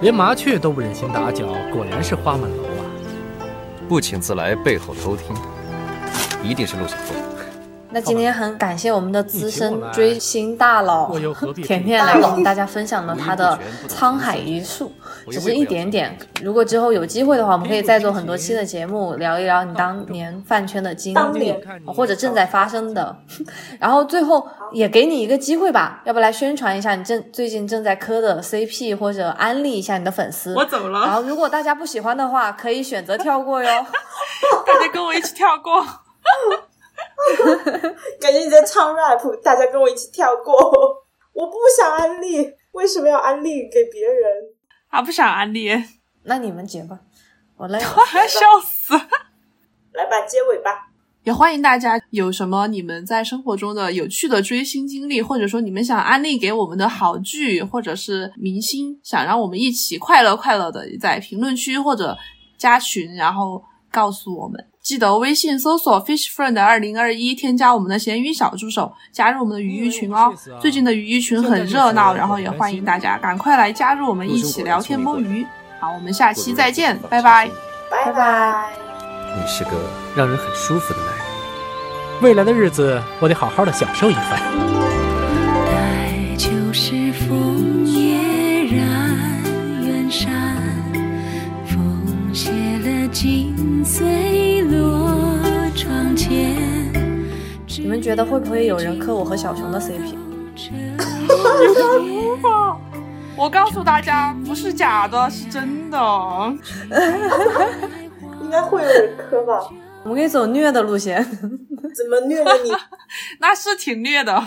[SPEAKER 6] 连麻雀都不忍心打搅，果然是花满楼啊！
[SPEAKER 7] 不请自来，背后偷听，一定是陆小凤。
[SPEAKER 2] 那今天很感谢我们的资深追星大佬甜甜来跟我们大家分享了他的沧海一粟，只是一点点。如果之后有机会的话，我们可以再做很多期的节目，聊一聊你当年饭圈的经历，或者正在发生的。然后最后也给你一个机会吧，要不来宣传一下你正最近正在磕的 CP，或者安利一下你的粉丝。
[SPEAKER 4] 我走了
[SPEAKER 2] 然后如果大家不喜欢的话，可以选择跳过哟。
[SPEAKER 4] 大家跟我一起跳过。
[SPEAKER 5] 感觉你在唱 rap，大家跟我一起跳过。我不想安利，为什么要安利给别人？
[SPEAKER 4] 啊，不想安利，
[SPEAKER 2] 那你们结吧，我累了。
[SPEAKER 4] 笑死。
[SPEAKER 5] 来吧，结尾吧。
[SPEAKER 4] 也欢迎大家有什么你们在生活中的有趣的追星经历，或者说你们想安利给我们的好剧，或者是明星，想让我们一起快乐快乐的在评论区或者加群，然后告诉我们。记得微信搜索 Fish Friend 二零二一，添加我们的咸鱼小助手，加入我们的鱼鱼群哦。最近的鱼鱼群很热闹，然后也欢迎大家赶快来加入我们一起聊天摸鱼。好，我们下期再见，拜拜。
[SPEAKER 5] 拜
[SPEAKER 2] 拜拜
[SPEAKER 7] 你是个让人很舒服的男人。
[SPEAKER 6] 未来的日子，我得好好的享受一番。
[SPEAKER 2] 觉得会不会有人磕我和小熊的 CP？
[SPEAKER 4] 我告诉大家，不是假的，是真的。
[SPEAKER 5] 应该会有人磕吧？
[SPEAKER 2] 我们可以走虐的路线。
[SPEAKER 5] 怎么虐了你？
[SPEAKER 4] 那是挺虐的。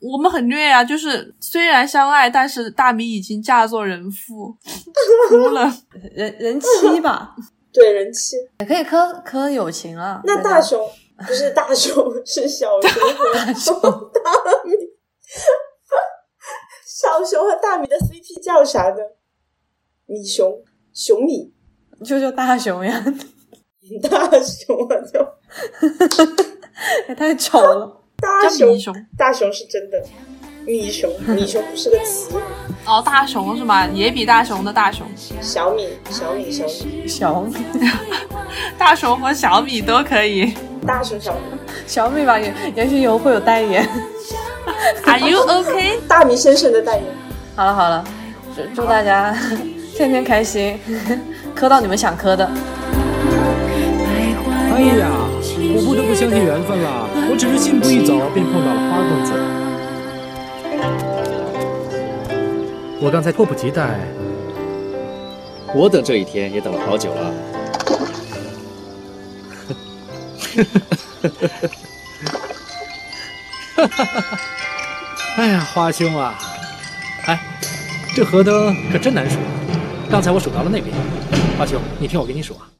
[SPEAKER 4] 我们很虐呀、就是虽然相爱，但是大米已经嫁作人妇，哭了。
[SPEAKER 2] 人人妻吧，
[SPEAKER 5] 对人妻。
[SPEAKER 2] 也可以磕磕友情啊。
[SPEAKER 5] 那大熊不是大熊，是小熊和大米。小熊和大米的 CP 叫啥呢？米熊，熊米，
[SPEAKER 2] 就叫大熊呀，
[SPEAKER 5] 大熊啊，就
[SPEAKER 2] 也太丑了。
[SPEAKER 5] 大熊大熊是真的，米熊，米熊不是个词语，
[SPEAKER 4] 哦，大熊是吗？野比大熊的大熊，
[SPEAKER 5] 小米，小米，小米，
[SPEAKER 2] 小米，
[SPEAKER 4] 大熊和小米都可以。
[SPEAKER 5] 大熊小米，
[SPEAKER 2] 小米吧，也也许以后会有代言。
[SPEAKER 4] Are you OK？
[SPEAKER 5] 大米先生的代言。
[SPEAKER 2] 好了好了，祝祝大家 天天开心，磕到你们想磕的。
[SPEAKER 6] 哎呀，我不得不相信缘分了。我只是信步一走，便碰到了花公子。我刚才迫不及待，
[SPEAKER 7] 我等这一天也等了好久了。
[SPEAKER 6] 哎呀，花兄啊，哎，这河灯可真难数。刚才我数到了那边，花兄，你听我给你数啊，